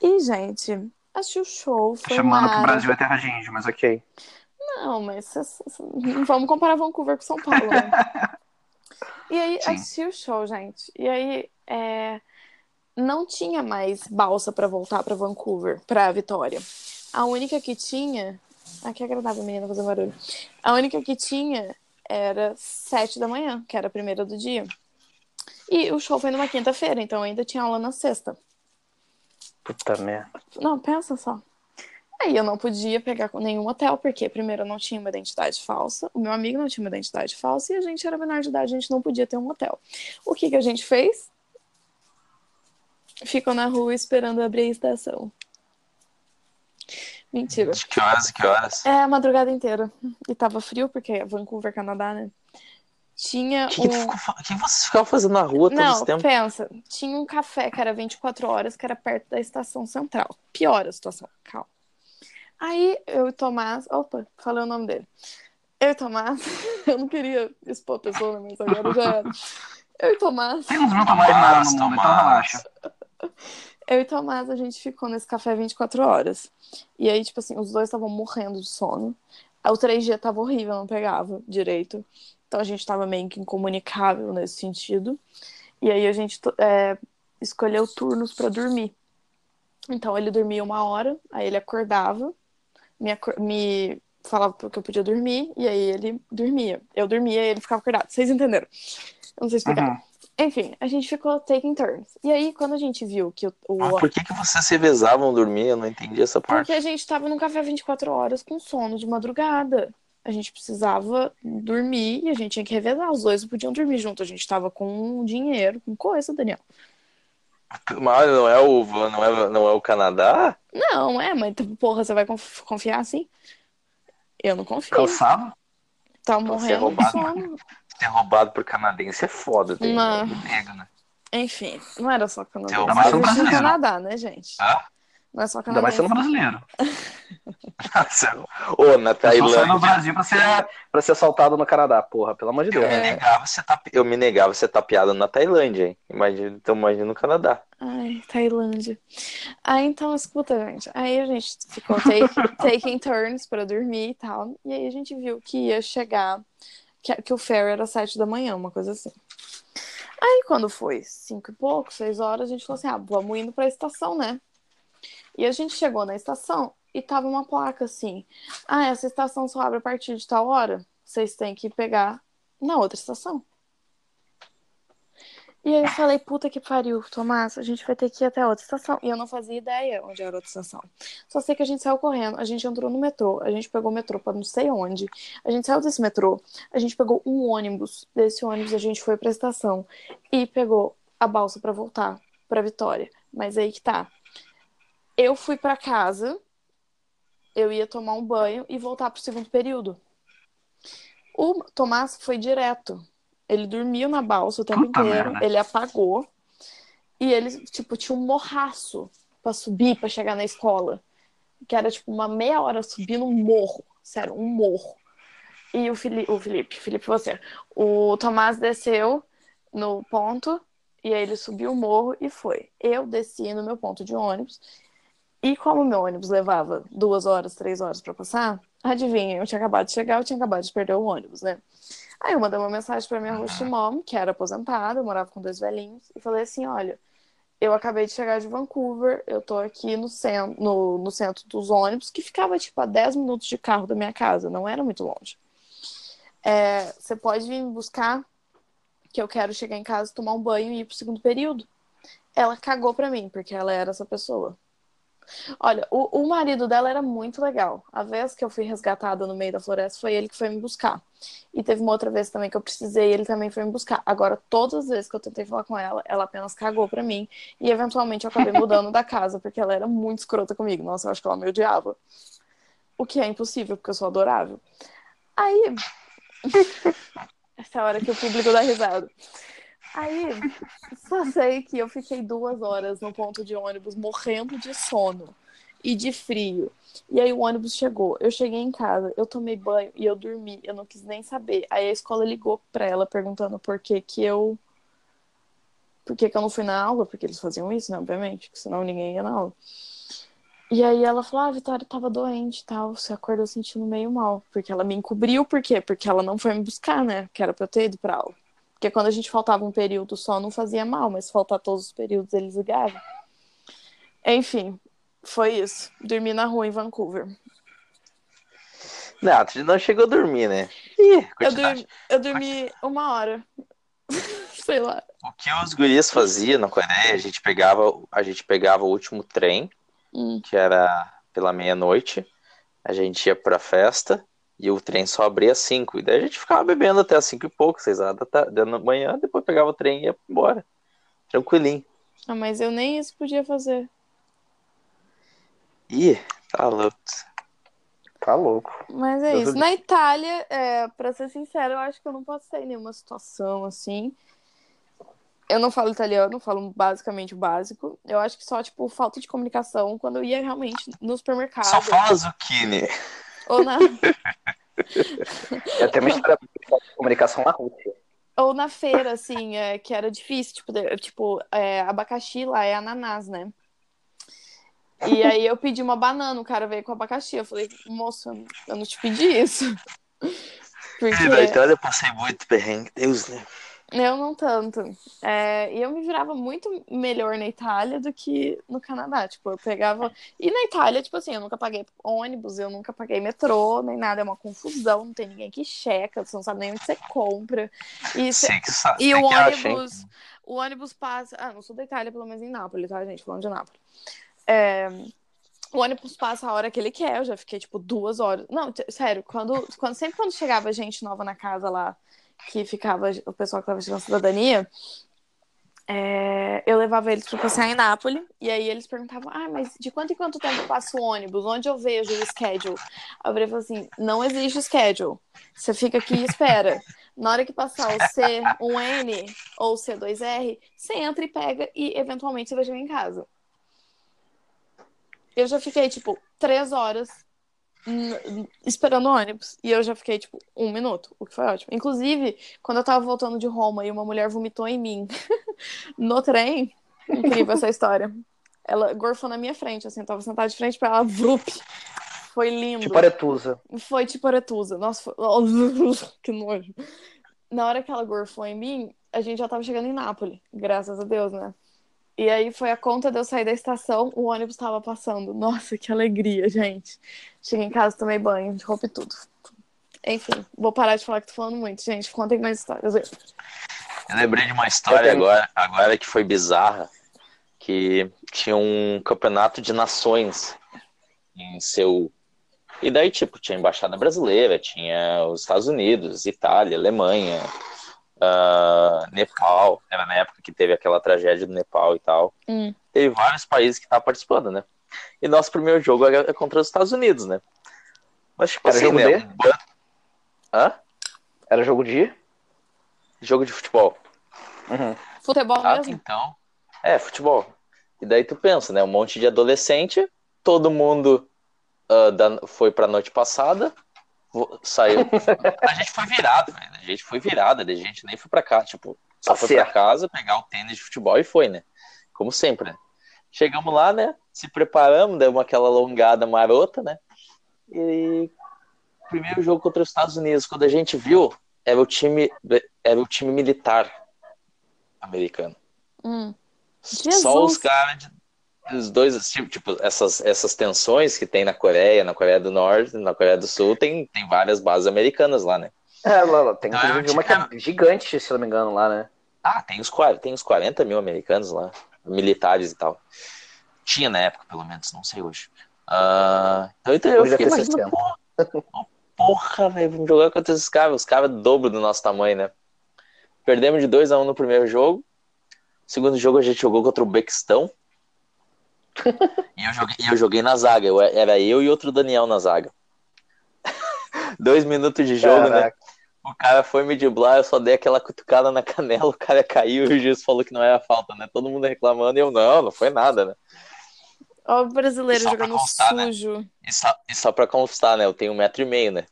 E, gente, assisti o show, foi Chamando pro mara. Brasil é terra de índio, mas ok. Não, mas vamos comparar Vancouver com São Paulo, né? E aí, Sim. assisti o show, gente. E aí, é, não tinha mais balsa pra voltar pra Vancouver, pra Vitória. A única que tinha. Ah, que agradável, menina, fazer barulho. A única que tinha era sete da manhã, que era a primeira do dia. E o show foi numa quinta-feira, então ainda tinha aula na sexta. Puta merda. Não, pensa só. Aí eu não podia pegar com nenhum hotel, porque primeiro eu não tinha uma identidade falsa, o meu amigo não tinha uma identidade falsa e a gente era menor de idade, a gente não podia ter um hotel. O que, que a gente fez? Ficou na rua esperando abrir a estação. Mentira. De que horas e que horas? É, a madrugada inteira. E tava frio, porque é Vancouver, Canadá, né? Tinha O que, que, um... ficou fa- que vocês ficavam fazendo na rua todo Não, esse tempo? pensa. Tinha um café que era 24 horas, que era perto da estação central. Pior a situação, calma. Aí eu e Tomás. Opa, falei o nome dele. Eu e Tomás. Eu não queria expor a pessoa, mas agora já era. Eu e Tomás. Tem uns mil Tomás nada no Tomás, mundo, então Tomás. relaxa. Eu e Tomás, a gente ficou nesse café 24 horas. E aí, tipo assim, os dois estavam morrendo de sono. O 3G tava horrível, não pegava direito. Então a gente tava meio que incomunicável nesse sentido. E aí a gente é, escolheu turnos pra dormir. Então ele dormia uma hora, aí ele acordava, me, me falava que eu podia dormir, e aí ele dormia. Eu dormia e ele ficava acordado. Vocês entenderam? Eu não sei explicar. Uhum. Enfim, a gente ficou taking turns. E aí, quando a gente viu que o, Mas por que, que vocês se revezavam dormir? Eu não entendi essa parte. Porque a gente tava num café 24 horas com sono de madrugada. A gente precisava dormir e a gente tinha que revezar. Os dois não podiam dormir junto. A gente tava com dinheiro, com coisa, Daniel. Mas não é o, não é, não é o Canadá? Não, é, mas porra, você vai conf- confiar assim? Eu não confio. Cansado? Pra ser morrendo de sono. Ter roubado por canadense é foda, tem Não. nego, né? Enfim, não era só canadense. Uma ação existia no brasileira. Canadá, né, gente? Hã? Não é só Ainda mais canadense. sendo brasileiro. Ô, na Eu só no Tailândia, Brasil pra ser, pra ser assaltado no Canadá, porra, pelo amor de eu Deus. me, É. negava ser eu me negava a ser tapeado na Tailândia, hein? Imagina, então imagina no Canadá. Ai, Tailândia. Aí então, escuta, gente. Aí a gente ficou take, taking turns pra dormir e tal. E aí a gente viu que ia chegar, que, que o ferry era sete da manhã, uma coisa assim. Aí quando foi cinco e pouco, seis horas, a gente falou assim: ah, vamos indo pra estação, né? E a gente chegou na estação e tava uma placa assim: ah, essa estação só abre a partir de tal hora. Vocês têm que pegar na outra estação. E aí eu falei, puta que pariu, Tomás, a gente vai ter que ir até outra estação. E eu não fazia ideia onde era outra estação. Só sei que a gente saiu correndo, a gente entrou no metrô, a gente pegou o metrô pra não sei onde. A gente saiu desse metrô, a gente pegou um ônibus. Desse ônibus a gente foi pra estação e pegou a balsa pra voltar pra Vitória. Mas aí que tá. Eu fui pra casa, eu ia tomar um banho e voltar pro segundo período. O Tomás foi direto. Ele dormiu na balsa o tempo Puta inteiro, merda. ele apagou. E ele, tipo, tinha um morraço pra subir, pra chegar na escola. Que era, tipo, uma meia hora subindo um morro. Sério, um morro. E o Felipe, o Felipe, Felipe você. O Tomás desceu no ponto, e aí ele subiu o morro e foi. Eu desci no meu ponto de ônibus. E como o meu ônibus levava duas horas, três horas pra passar, adivinha, eu tinha acabado de chegar, eu tinha acabado de perder o ônibus, né? Aí eu mandei uma mensagem pra minha host mom, que era aposentada, eu morava com dois velhinhos, e falei assim, olha, eu acabei de chegar de Vancouver, eu tô aqui no, cen no, no centro dos ônibus, que ficava, tipo, a 10 minutos de carro da minha casa, não era muito longe. É, você pode vir me buscar, que eu quero chegar em casa, tomar um banho e ir pro segundo período. Ela cagou pra mim, porque ela era essa pessoa. Olha, o, o marido dela era muito legal. A vez que eu fui resgatada no meio da floresta, foi ele que foi me buscar. E teve uma outra vez também que eu precisei, ele também foi me buscar. Agora, todas as vezes que eu tentei falar com ela, ela apenas cagou pra mim. E eventualmente eu acabei mudando da casa, porque ela era muito escrota comigo. Nossa, eu acho que ela me odiava. O que é impossível, porque eu sou adorável. Aí. Essa é hora que o público dá risada. Aí, só sei que eu fiquei duas horas no ponto de ônibus morrendo de sono e de frio. E aí o ônibus chegou. Eu cheguei em casa, eu tomei banho e eu dormi. Eu não quis nem saber. Aí a escola ligou pra ela perguntando por que que eu. Por que que eu não fui na aula? Porque eles faziam isso, né? Obviamente, porque senão ninguém ia na aula. E aí ela falou: Ah, a Vitória tava doente e tal. Você acordou sentindo meio mal. Porque ela me encobriu, por quê? Porque ela não foi me buscar, né? Que era pra eu ter ido pra aula. Porque quando a gente faltava um período só, não fazia mal, mas faltar todos os períodos, eles ligavam. Enfim, foi isso. Dormi na rua em Vancouver. Não, tu não chegou a dormir, né? Ih, Eu, dur- eu dormi uma hora. Sei lá. O que os gurias faziam na Coreia, a gente pegava, a gente pegava o último trem, Hum. que era pela meia-noite, a gente ia pra festa e o trem só abria às cinco. E daí a gente ficava bebendo até às cinco e pouco, seis horas da, tarde, da manhã, depois pegava o trem e ia embora. Tranquilinho. Ah, mas eu nem isso podia fazer. Ih, tá louco. Tá louco. Mas é isso. Na Itália, é, pra ser sincero, eu acho que eu não passei nenhuma situação assim. Eu não falo italiano, falo basicamente o básico. Eu acho que só, tipo, falta de comunicação quando eu ia realmente no supermercado. Só fala zucchini. Ou na, Eu tenho uma história de comunicação na Rússia. ou na feira, assim, é, que era difícil. Tipo, de- tipo é, abacaxi lá é ananás, né? E aí eu pedi uma banana, o cara veio com abacaxi. Eu falei, moço, eu não te pedi isso. Porque... Na Itália eu passei muito perrengue, Deus, né? Eu não tanto. É, e eu me virava muito melhor na Itália do que no Canadá. Tipo, eu pegava. E na Itália, tipo assim, eu nunca paguei ônibus, eu nunca paguei metrô, nem nada. É uma confusão, não tem ninguém que checa, você não sabe nem onde você compra. E, cê- e o acha, ônibus. O ônibus passa. Ah, não sou da Itália, pelo menos em Nápoles, tá, gente? Falando de Nápoles. É, O ônibus passa a hora que ele quer, eu já fiquei, tipo, duas horas. Não, sério, quando, quando, sempre quando chegava gente nova na casa lá, que ficava, o pessoal que tava tirando cidadania, é, eu levava eles pra passear em Nápoles, e aí eles perguntavam, ah, mas de quanto em quanto tempo passa o ônibus? Onde eu vejo o schedule? Aí eu falei assim, não existe schedule. Você fica aqui e espera. Na hora que passar o C, um N ou C2R, você entra e pega e eventualmente você vai chegar em casa. Eu já fiquei, tipo, três horas esperando o ônibus. E eu já fiquei, tipo, um minuto, o que foi ótimo. Inclusive, quando eu tava voltando de Roma e uma mulher vomitou em mim no trem, incrível essa história. Ela gorfou na minha frente, assim, eu tava sentada de frente pra ela, vup. Foi lindo. Tipo aretusa. Foi tipo aretusa. Nossa, foi... que nojo. Na hora que ela gorfou em mim, a gente já tava chegando em Nápoles, graças a Deus, né? E aí foi a conta de eu sair da estação, o ônibus tava passando. Nossa, que alegria, gente. Cheguei em casa, tomei banho, de roupa e tudo. Enfim, vou parar de falar que tô falando muito, gente. Contem mais histórias. Eu lembrei de uma história agora, agora que foi bizarra, que tinha um campeonato de nações em seu e daí, tipo, tinha a embaixada brasileira, tinha os Estados Unidos, Itália, Alemanha, uh, Nepal. Era na época que teve aquela tragédia do Nepal e tal. Hum. Teve vários países que estavam participando, né? E nosso primeiro jogo era contra os Estados Unidos, né? Mas, tipo, era assim, jogo né? de? Hã? Era jogo de? Jogo de futebol. Uhum. Futebol Ah, mesmo? então. É, futebol. E daí tu pensa, né? Um monte de adolescente, todo mundo uh, da, foi pra noite passada, saiu. a gente foi virado, velho. A gente foi virada, a gente nem foi pra cá. Tipo, só Tá foi pra casa, pegar o tênis de futebol e foi, né? Como sempre, né? Chegamos lá, né? Se preparamos, demos aquela alongada marota, né? E primeiro jogo contra os Estados Unidos, quando a gente viu, era o time, era o time militar americano. Hum. Só os caras de- os dois, tipo, tipo, essas, essas tensões que tem na Coreia, na Coreia do Norte, na Coreia do Sul, tem, tem várias bases americanas lá, né? É, lá, lá, tem Ah, eu uma que tinha- é gigante, se não me engano, lá, né? Ah, tem uns, 40 tem uns 40 mil americanos lá, militares e tal. Tinha na época, pelo menos, não sei hoje. Ah, então, então eu Hoje fiquei imaginando, 60. porra, porra, velho, vamos jogar contra esses caras, os caras do dobro do nosso tamanho, né? Perdemos de 2 a 1 no primeiro jogo. Segundo jogo a gente jogou contra o Bequistão. E, eu joguei, eu joguei na zaga. Eu- era eu e outro Daniel na zaga. Dois minutos de jogo, né? Caraca. O cara foi me driblar, eu só dei aquela cutucada na canela, o cara caiu e o juiz falou que não era falta, né? Todo mundo reclamando e eu, não, não foi nada, né? Ó, o brasileiro jogando constar, né? sujo. E só, e só pra constar, né? Eu tenho um metro e meio, né?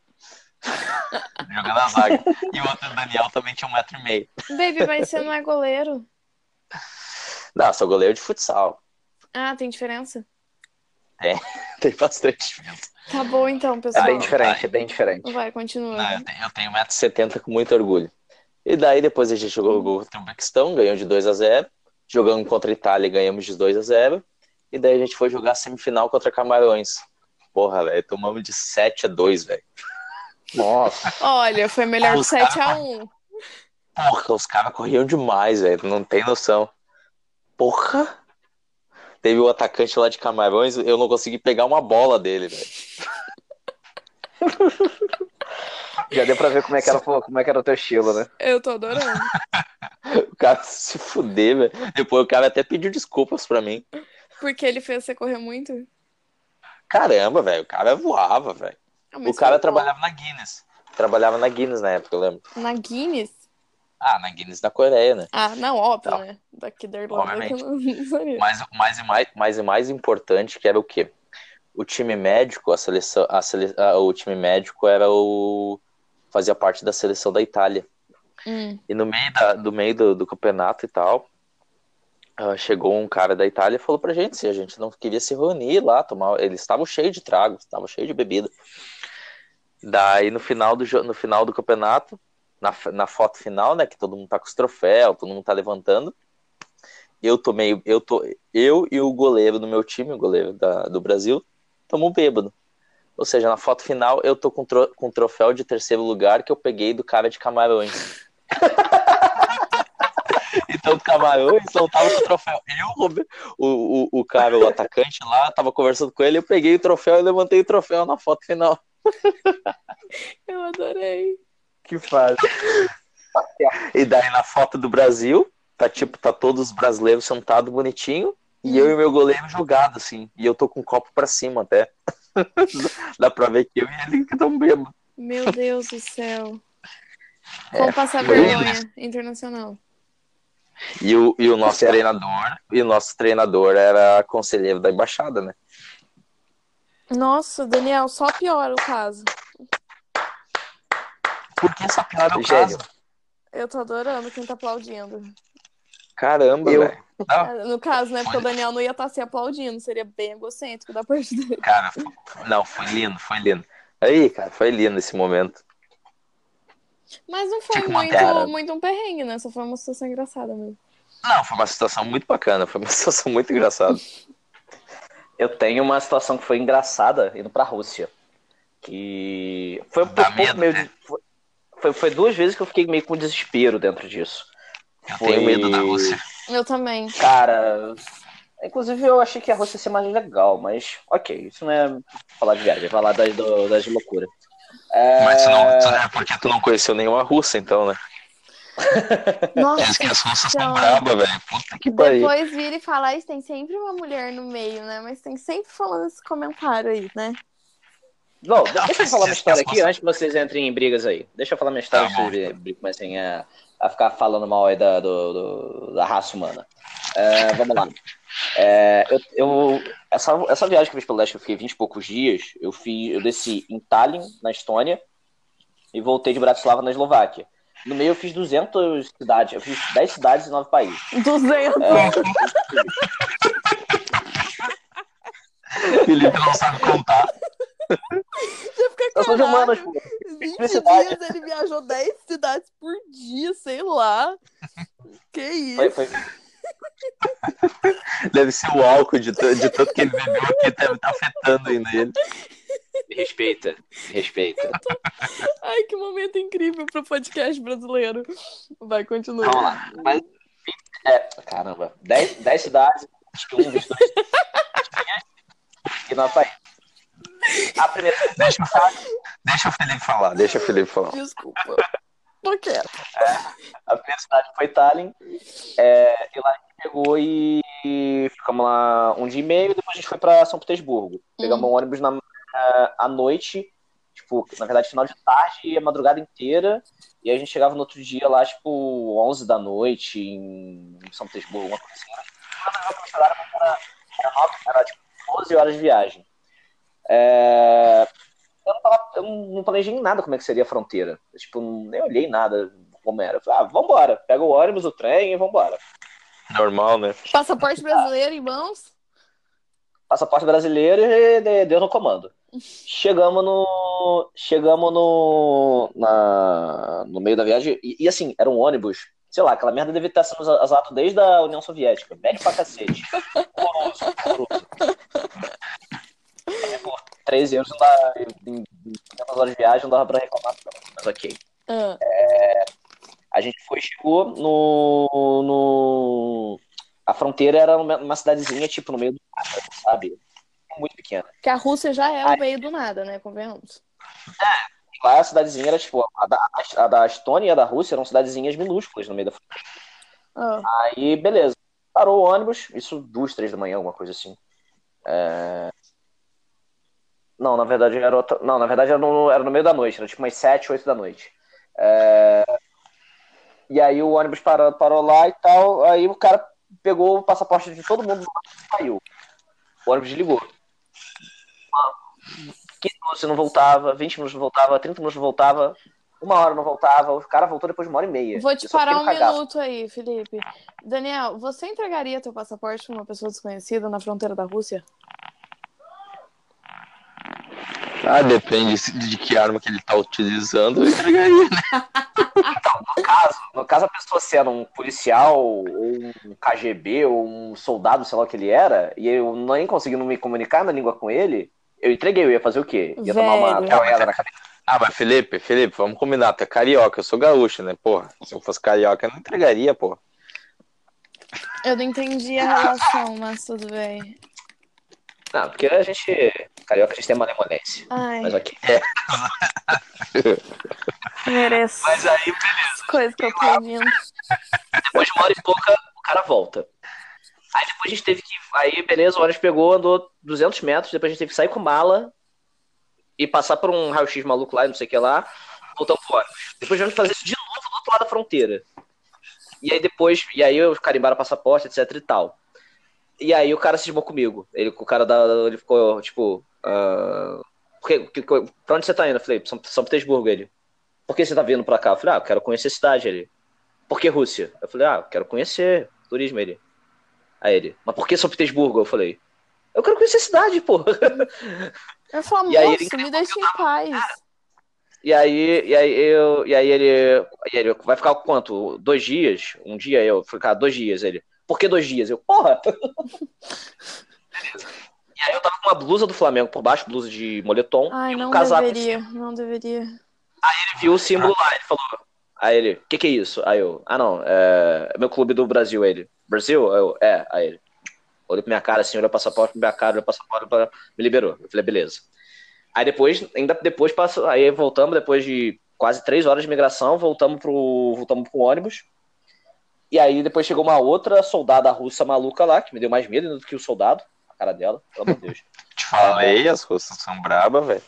Jogando na zaga. E o outro Daniel também tinha um metro e meio. Baby, mas você não é goleiro. Não, sou goleiro de futsal. Ah, tem diferença? Tem bastante diferença. Tá bom então, É pessoal. bem diferente, é bem diferente. Vai, continua. Não, eu tenho, eu tenho 1,70m com muito orgulho. E daí depois a gente jogou contra o Bequistão, ganhou de 2 a 0 Jogamos contra a Itália, ganhamos de 2 a 0 E daí a gente foi jogar a semifinal contra Camarões. Porra, velho, tomamos de 7 a 2 velho. Nossa. Olha, foi melhor que Os caras- 7x1. Porra, os caras corriam demais, velho. Não tem noção. Porra! Teve o atacante lá de Camarões, eu não consegui pegar uma bola dele, velho. Já deu pra ver como é que era, como é que era o teu estilo, né? Eu tô adorando. O cara se fuder, velho. Depois o cara até pediu desculpas pra mim. Porque ele fez você correr muito. Caramba, velho. O cara voava, velho. Ah, O cara trabalhava na Guinness. Trabalhava na Guinness na época, eu lembro. Na Guinness? Ah, na Guinness da Coreia, né? Ah, não, óbvio, Tá. né? Daqui da Irlanda não. Mas o mais, e mais, e mais importante que era o quê? O time médico, a seleção, a sele, o time médico era o fazia parte da seleção da Itália. Hum. E no meio, da, do, meio do, do campeonato e tal, ah, chegou um cara da Itália e falou pra gente se a gente não queria se reunir lá, tomar. Eles estavam cheios de tragos, estavam cheios de bebida. Daí no final do, no final do campeonato, na, na foto final, né, que todo mundo tá com os troféus, todo mundo tá levantando. Eu tomei, eu tô, eu e o goleiro do meu time, o goleiro da, do Brasil, tomamos bêbado. Ou seja, na foto final eu tô com, tro, com troféu de terceiro lugar que eu peguei do cara de Camarões. então o Camarões com o troféu. Eu, o, o, o cara, o atacante lá, tava conversando com ele, eu peguei o troféu e levantei o troféu na foto final. Eu adorei. Que fase. E daí na foto do Brasil, tá tipo, tá todos os brasileiros sentados bonitinho, e eu e meu goleiro jogado, assim. E eu tô com o copo pra cima até. Dá pra ver que eu e ele que estamos bêbados. Meu Deus do céu. Como passar foi vergonha internacional. E o, e o nosso treinador, e o nosso treinador era conselheiro da embaixada, né? Nossa, Daniel, só piora o caso. Por que só piora o Gênio. caso? Eu tô adorando quem tá aplaudindo. Caramba, Eu- velho. É, No caso, né? Porque o Daniel não ia estar se aplaudindo, seria bem egocêntrico da parte dele. cara, não, foi lindo, foi lindo. Aí, cara, foi lindo esse momento. Mas não foi Tipo, muito, muito um perrengue, né? Só foi uma situação engraçada mesmo. Não, foi uma situação muito bacana, foi uma situação muito engraçada. Eu tenho uma situação que foi engraçada indo pra Rússia. Que foi um pouco medo, meio. né? Foi, foi duas vezes que eu fiquei meio com desespero dentro disso. Eu Foi- tenho medo da Rússia. Eu também. Cara. Inclusive eu achei que a Rússia ia ser mais legal, mas ok, isso não é falar de viagem, é falar das, do, das loucuras. É, Mas tu não, tu, é porque tu não conheceu nenhuma russa, então, né? Nossa, Diz que as russas são então, brabas, velho. Puta que pariu. Depois vira e fala, "Ah, tem sempre uma mulher no meio, né? Mas tem sempre falando esse comentário aí, né? Não, deixa eu mas falar uma história as aqui antes que vocês entrem em brigas aí. Deixa eu falar minha história Tá antes que vocês comecem a, a ficar falando mal aí da, do- do- da raça humana. É, vamos lá. É, eu, eu- essa, essa viagem que eu fiz pelo leste, que eu fiquei 20 e poucos dias, eu, fiz, eu desci em Tallinn, na Estônia, e voltei de Bratislava, na Eslováquia. No meio eu fiz 200 cidades, eu fiz 10 cidades e 9 países. 200. É, Felipe não sabe contar. Já fica caralho. humanas, pô. 20 cidade. dias ele viajou 10 cidades por dia, sei lá. Que isso? Foi, foi, Deve ser o álcool de, de tanto que ele bebeu aqui, deve estar afetando ainda ele. me respeita, me respeita. Ai, que momento incrível pro podcast brasileiro. Vai, continua. Vamos lá. Mas, é, caramba, 10, 10 cidades, 21, 22 e países. A primeira Deixa, o- deixa o Felipe falar, deixa o Felipe falar. Desculpa. Tô quieto. A primeira cidade foi Tallinn. É, e lá a gente pegou e ficamos lá um dia e meio. Depois a gente foi pra São Petersburgo. Pegamos um ônibus na, à noite, tipo, na verdade, final de tarde e a madrugada inteira. E a gente chegava no outro dia lá, tipo, 11 da noite em São Petersburgo, alguma coisa assim. Era, era, nove- era tipo 12 horas de viagem. É, eu, não tava- eu não planejei em nada como é que seria a fronteira. Eu, tipo, nem olhei nada como era. Eu Falei, ah, vambora. Pega o ônibus, o trem e vambora. Normal, né? Passaporte brasileiro em mãos? Passaporte brasileiro e de- deu no comando. Chegamos no. Chegamos no. Na, no meio da viagem. E, e, assim, era um ônibus. Sei lá, aquela merda devia estar sendo usado desde a União Soviética. Velho pra cacete. Horroroso, horroroso. Também por 13 euros não dá. Em 500 horas de viagem não dava pra reclamar. Mas ok. Ah, A gente foi, chegou no, no. A fronteira era uma cidadezinha, tipo, no meio do nada, sabe? Muito pequena. que a Rússia já é o meio do nada, né? Convenhamos. Lá a cidadezinha era, tipo, a da, a da Estônia e a da Rússia eram cidadezinhas minúsculas no meio da fronteira. Ah, Aí, beleza. Parou o ônibus, isso duas, três da manhã, alguma coisa assim. É... Não, na verdade era outra... Não, na verdade era no, era no meio da noite, era tipo umas sete, oito da noite. É... E aí o ônibus parou, parou lá e tal, aí o cara pegou o passaporte de todo mundo e saiu. O ônibus desligou. 15 minutos não voltava, 20 minutos não voltava, 30 minutos não voltava, uma hora não voltava, o cara voltou depois de uma hora e meia. vou te parar um cagaço. minuto aí, Felipe. Daniel, você entregaria teu passaporte pra uma pessoa desconhecida na fronteira da Rússia? Ah, depende de que arma que ele tá utilizando, eu entregaria, né? No caso, no caso, a pessoa se era um policial, ou um KGB, ou um soldado, sei lá o que ele era, e eu nem conseguindo me comunicar na língua com ele, eu entreguei, eu ia fazer o quê? Ia tomar uma Velho. pelada na cabeça. Ah, mas Felipe, Felipe, vamos combinar, tu é carioca, eu sou gaúcho, né, porra? Se eu fosse carioca, eu não entregaria, porra. Eu não entendi a relação, mas tudo bem. Não, porque a gente, carioca, a gente tem malemolência. Ai, Mas ok. mereço. Mas aí, As coisas que eu tô ouvindo. depois de uma hora e pouca, o cara volta. Aí depois a gente teve que. Aí, beleza, o ônibus pegou, andou 200 metros, depois a gente teve que sair com mala e passar por um raio-x maluco lá, não sei o que lá. voltamos pro ônibus. Depois vamos fazer isso de novo do outro lado da fronteira. E aí depois, e aí eu carimbaram passaporte, etc e tal. E aí o cara se cismou comigo. Ele, o cara da, ele ficou, tipo, uh, que, que, pra onde você tá indo? Eu falei, São, São Petersburgo, ele. Por que você tá vindo pra cá? Eu falei, ah, eu quero conhecer a cidade, ele. Por que Rússia? Eu falei, ah, eu quero conhecer turismo, ele. Aí ele, mas por que São Petersburgo? Eu falei, eu quero conhecer a cidade, pô. Eu falo, moço, me deixa em paz. E aí, e aí eu, e aí ele, e ele vai ficar quanto? Dois dias? Um dia eu ficar dois dias ele. Por que dois dias? Eu, porra. Beleza. E aí eu tava com uma blusa do Flamengo por baixo, blusa de moletom. Ai, e um não casaco. deveria, não deveria. Aí ele viu o símbolo lá, ele falou. Aí ele, o que que é isso? Aí eu, ah não, é meu clube do Brasil, aí ele. Brasil? Aí eu, é, aí ele. Olhou pra minha cara assim, olhou o passaporte pra minha cara, olhou o passaporte, pra... me liberou. Eu falei, beleza. Aí depois, ainda depois passou, aí voltamos, depois de quase três horas de migração, voltamos pro, voltamos pro ônibus. E aí depois chegou uma outra soldada russa maluca lá, que me deu mais medo do que o soldado, a cara dela, pelo amor de Deus. Te falei, as russas são brabas, velho.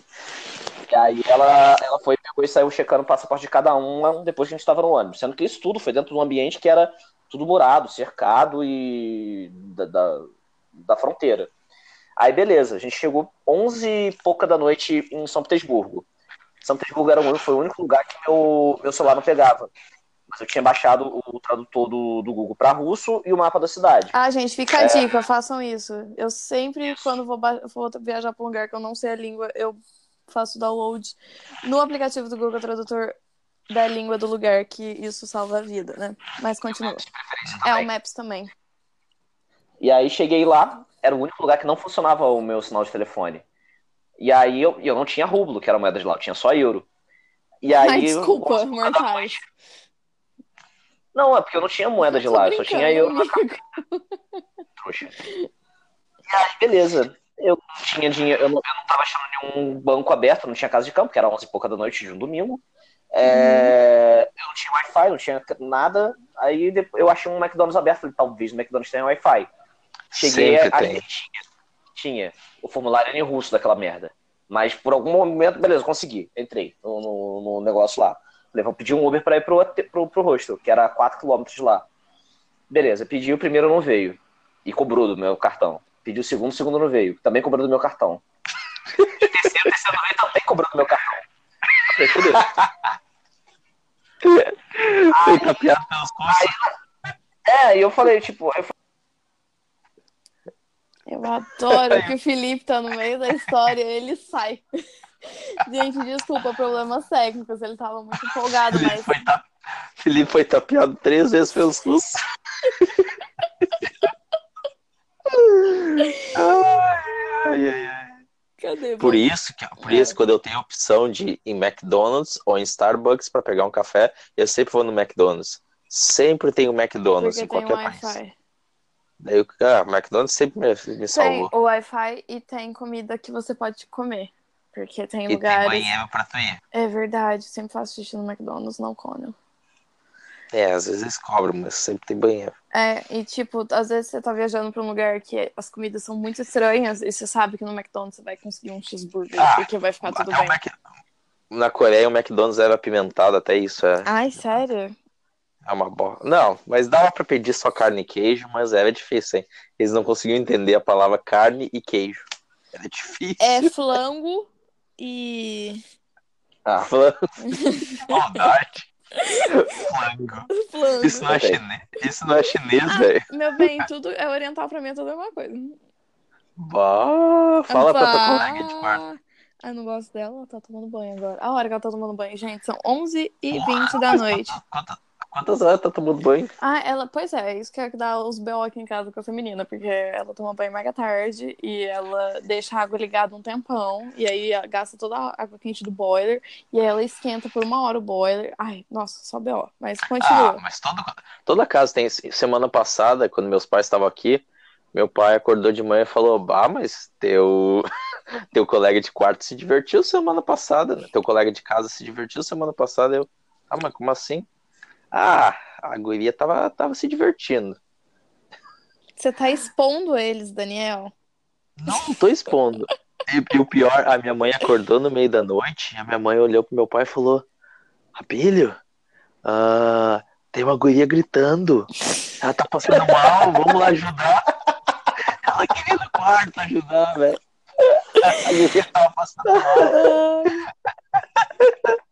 E aí ela, ela foi, pegou e saiu checando o passaporte de cada um depois que a gente estava no ônibus. Sendo que isso tudo foi dentro de um ambiente que era tudo murado, cercado e da, da, da fronteira. Aí beleza, a gente chegou 11 e pouca da noite em São Petersburgo. São Petersburgo era o, foi o único lugar que meu, meu celular não pegava. Mas eu tinha baixado o tradutor do, do Google para russo e o mapa da cidade. Ah, gente, fica a É. dica, façam isso. Eu sempre, quando vou, vou viajar para um lugar que eu não sei a língua, eu faço download no aplicativo do Google Tradutor da língua do lugar, que isso salva a vida, né? Mas continua. É, o Maps também. E aí cheguei lá, era o único lugar que não funcionava o meu sinal de telefone. E aí eu, eu não tinha rublo, que era a moeda de lá, eu tinha só euro. E aí, Ai, desculpa, 11 pouca da mortais. Não, é porque eu não tinha moeda de lá, eu só tinha euro na amigo. trouxa. E aí, beleza. Eu não tinha dinheiro, eu não, eu não tava achando nenhum banco aberto, não tinha casa de campo, que era 11 e pouca da noite de um domingo. É, Eu não tinha Wi-Fi, não tinha nada. Aí depois, eu achei um McDonald's aberto, falei, talvez o McDonald's tenha Wi-Fi. Cheguei, Sempre a- tem. tinha, tinha. O formulário era em russo daquela merda. Mas por algum momento, beleza, consegui. Entrei no, no- no negócio lá. Falei, vou pedir um Uber pra ir pro, pro, pro hostel, que era 4km de lá. Beleza, pedi, o primeiro não veio. E cobrou do meu cartão. Pedi o segundo, o segundo não veio. Também cobrou do meu cartão. O terceiro, o terceiro não veio, também cobrou do meu cartão. Eu falei, fudeu. Pelos russos. É, e eu falei, tipo, eu Eu adoro que o Felipe tá no meio da história, ele sai. Gente, desculpa, problemas técnicos, ele tava muito empolgado, Felipe mas foi, ta... Felipe foi tapeado três vezes pelos russos. ai, ai, ai, cadê? Por mano? isso, que, por isso, quando eu tenho a opção de ir em McDonald's ou em Starbucks para pegar um café, eu sempre vou no McDonald's. Sempre tem o McDonald's Porque em tem qualquer país. Daí, ah, McDonald's sempre me, me Tem salvou. o Wi-Fi e tem comida que você pode comer. Porque tem E tem lugares. banheiro pra tu ir. É verdade, sempre faço xixi no McDonald's, não Conel. É, às vezes eles cobram, mas sempre tem banheiro. É, e tipo, às vezes você tá viajando pra um lugar que as comidas são muito estranhas e você sabe que no McDonald's você vai conseguir um cheeseburger Ah, porque vai ficar tudo bem. Mac- Na Coreia, o McDonald's era apimentado, até isso é, Ai, sério? é uma bola. Não, mas dava pra pedir só carne e queijo, mas era difícil, hein? Eles não conseguiam entender a palavra carne e queijo. Era difícil. É flango e. Ah, Flango. Maldade. Flango. Flango. Isso não é chinês, isso não é chinês, Ah, velho. meu bem, tudo é oriental pra mim, é tudo a mesma coisa. Bah, fala pra tua colega de quarto. Ai, não gosto dela, ela tá tomando banho agora. A hora que ela tá tomando banho, gente, são 11h20 da noite. Quantas, quantas horas tá tomando banho? Ah, ela, pois é, isso que é que dá os BO aqui em casa com essa menina, porque ela toma banho mega tarde e ela deixa a água ligada um tempão, e aí gasta toda a água quente do boiler, e aí ela esquenta por uma hora o boiler. Ai, nossa, só BO. Mas Ah, continua. mas todo, toda casa tem. Semana passada, quando meus pais estavam aqui, meu pai acordou de manhã e falou: Bah, mas teu, teu colega de quarto se divertiu semana passada, né? Teu colega de casa se divertiu semana passada. Eu, ah, mas como assim? Ah, a guria tava, tava se divertindo. Você tá expondo eles, Daniel. Não, não tô expondo. E, e o pior, a minha mãe acordou no meio da noite, e a minha mãe olhou pro meu pai e falou: Abelho, ah, tem uma guria gritando. Ela tá passando mal, vamos lá ajudar. Ela queria ir no quarto ajudar, velho. A guria tava passando mal.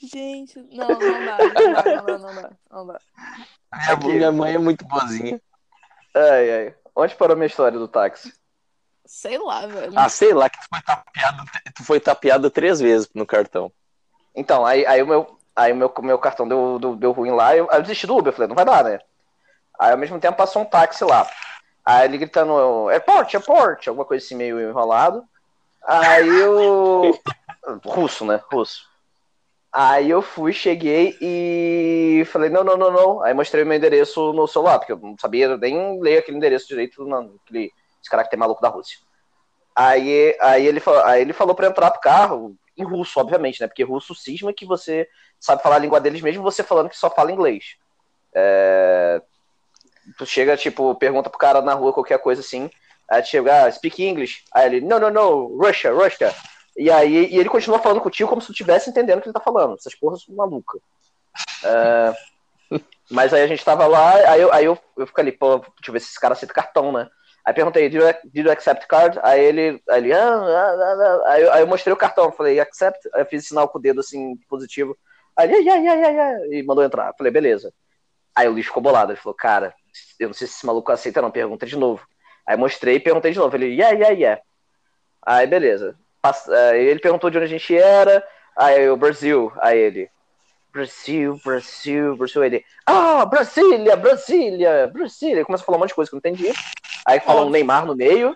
Gente, não, não dá, não dá, não dá, não dá, não dá. Minha, minha mãe é muito boazinha. Ai, ai. Onde parou a minha história do táxi? Sei lá, velho. Ah, sei lá que tu foi tapeado, tu foi tapeado três vezes no cartão. Então, aí, aí o meu, aí o meu, meu cartão deu, deu, deu ruim lá, eu, aí eu desisti do Uber, eu falei, não vai dar, né? Aí ao mesmo tempo passou um táxi lá. Aí ele gritando, airport, airport, alguma coisa assim meio enrolado. Aí eu. Russo, né? Russo. Aí eu fui, cheguei e falei, não, não, não, não. Aí mostrei meu endereço no celular, porque eu não sabia nem ler aquele endereço direito, não, aquele, esse caractere maluco da Rússia. Aí, aí, ele, falou, aí ele falou pra entrar pro carro, em russo, obviamente, né? Porque russo cisma que você sabe falar a língua deles, mesmo você falando que só fala inglês. É... Tu chega, tipo, pergunta pro cara na rua qualquer coisa assim, aí tu chega, ah, speak English. Aí ele, não, não, não, Russia, Russia. E aí e ele continua falando contigo como se tu estivesse entendendo o que ele tá falando. Essas porras são malucas. É... Mas aí a gente tava lá, aí eu, aí eu, eu fico ali, pô, deixa eu ver se esse cara aceita cartão, né? Aí perguntei, did you, did you accept card? Aí ele, aí, ele ah, ah, ah, ah. Aí, eu, aí, eu mostrei o cartão, falei, accept. Aí eu fiz sinal com o dedo assim, positivo. Aí, ai, ai, ai, ai, e mandou entrar. Falei, beleza. Aí o lixo ficou bolado. Ele falou, cara, eu não sei se esse maluco aceita, não. Pergunta de novo. Aí mostrei e perguntei de novo. Ele, yeah, yeah, yeah. Aí, beleza. Aí ele perguntou de onde a gente era. Aí o Brasil. Aí ele, Brasil, Brasil, Brasil. Ele, ah, Brasília, Brasília, Brasília. Começa a falar um monte de coisa que eu não entendi. Aí falou um Neymar no meio.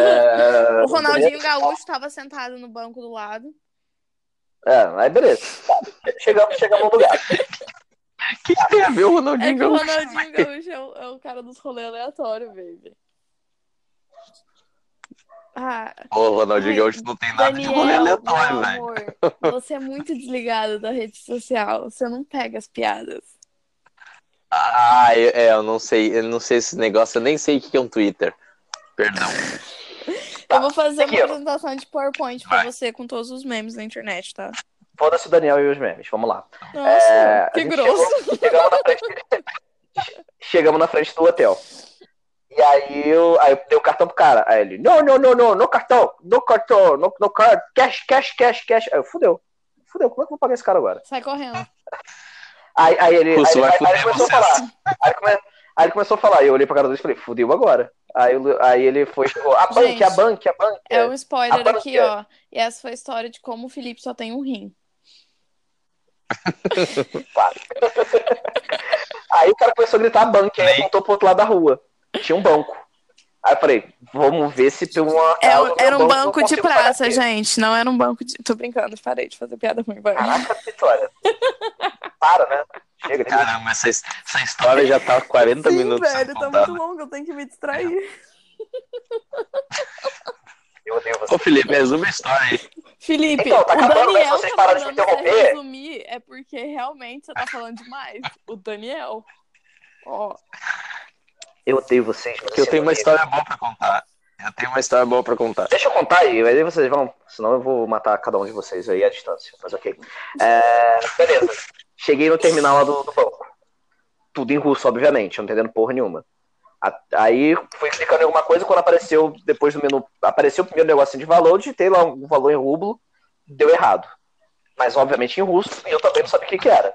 é, o Ronaldinho Gaúcho estava sentado no banco do lado. É, aí beleza. Chegamos, chegamos no lugar. O que, que, tem a ver o Ronaldinho é que Gaúcho? O Ronaldinho Gaúcho é o, é o cara dos rolês aleatórios, baby. Ah, o Ronaldinho Gaúcho não tem nada Daniel, de rolê aleatório, velho. Você é muito desligado da rede social. Você não pega as piadas. Ah, eu, é, eu não sei, eu não sei esse negócio, eu nem sei o que é um Twitter. Perdão. Eu vou fazer uma apresentação de PowerPoint pra você com todos os memes da internet, tá? Foda-se o Daniel e os memes, vamos lá. Nossa, é, que grosso. Chegou, chegamos, na frente, chegamos na frente do hotel. E aí eu, aí eu dei o cartão pro cara. Aí ele, não, não, não, não, no cartão, no cartão, no, no card, cash, cash, cash, cash. Aí eu, fudeu. Fudeu, como é que eu vou pagar esse cara agora? Sai correndo. Aí, aí ele, aí, aí, aí ele começou a falar. Aí ele, come- aí ele começou a falar. Eu olhei pra cara dele e falei, fudeu agora. Aí, aí ele foi, tipo, a banque, Gente, a banque, a banque. É um spoiler A aqui, ó. E essa foi a história de como o Felipe só tem um rim. Aí o cara começou a gritar banque, aí apontou pro outro lado da rua. Tinha um banco. Aí eu falei, vamos ver se tem uma. É, era um eu banco de praça, gente. Não era um banco de. Tô brincando, parei de fazer piada ruim, vai. Caraca, Vitória. Para, né? Chega. Caramba, essa, essa história já tá 40 Sim, minutos velho, tá muito longo, eu tenho que me distrair. Eu odeio você. Ô, Felipe, resume a história aí. Felipe, Então, tá o acabando, mas Daniel se vocês tá de me interromper- resumir, é porque realmente você tá falando demais. O Daniel. Ó, Eu odeio vocês. Porque eu tenho uma história boa pra contar. Eu tenho uma história boa pra contar. Deixa eu contar aí, mas aí vocês vão. Senão eu vou matar cada um de vocês aí à distância. Mas ok. É, beleza. Cheguei no terminal lá do, do banco. Tudo em russo, obviamente, eu não entendendo porra nenhuma. Aí fui clicando em alguma coisa, quando apareceu, depois do menu, apareceu o primeiro negocinho de valor, digitei lá um valor em rublo, deu errado. Mas obviamente em russo, e eu também não sabia o que, que era.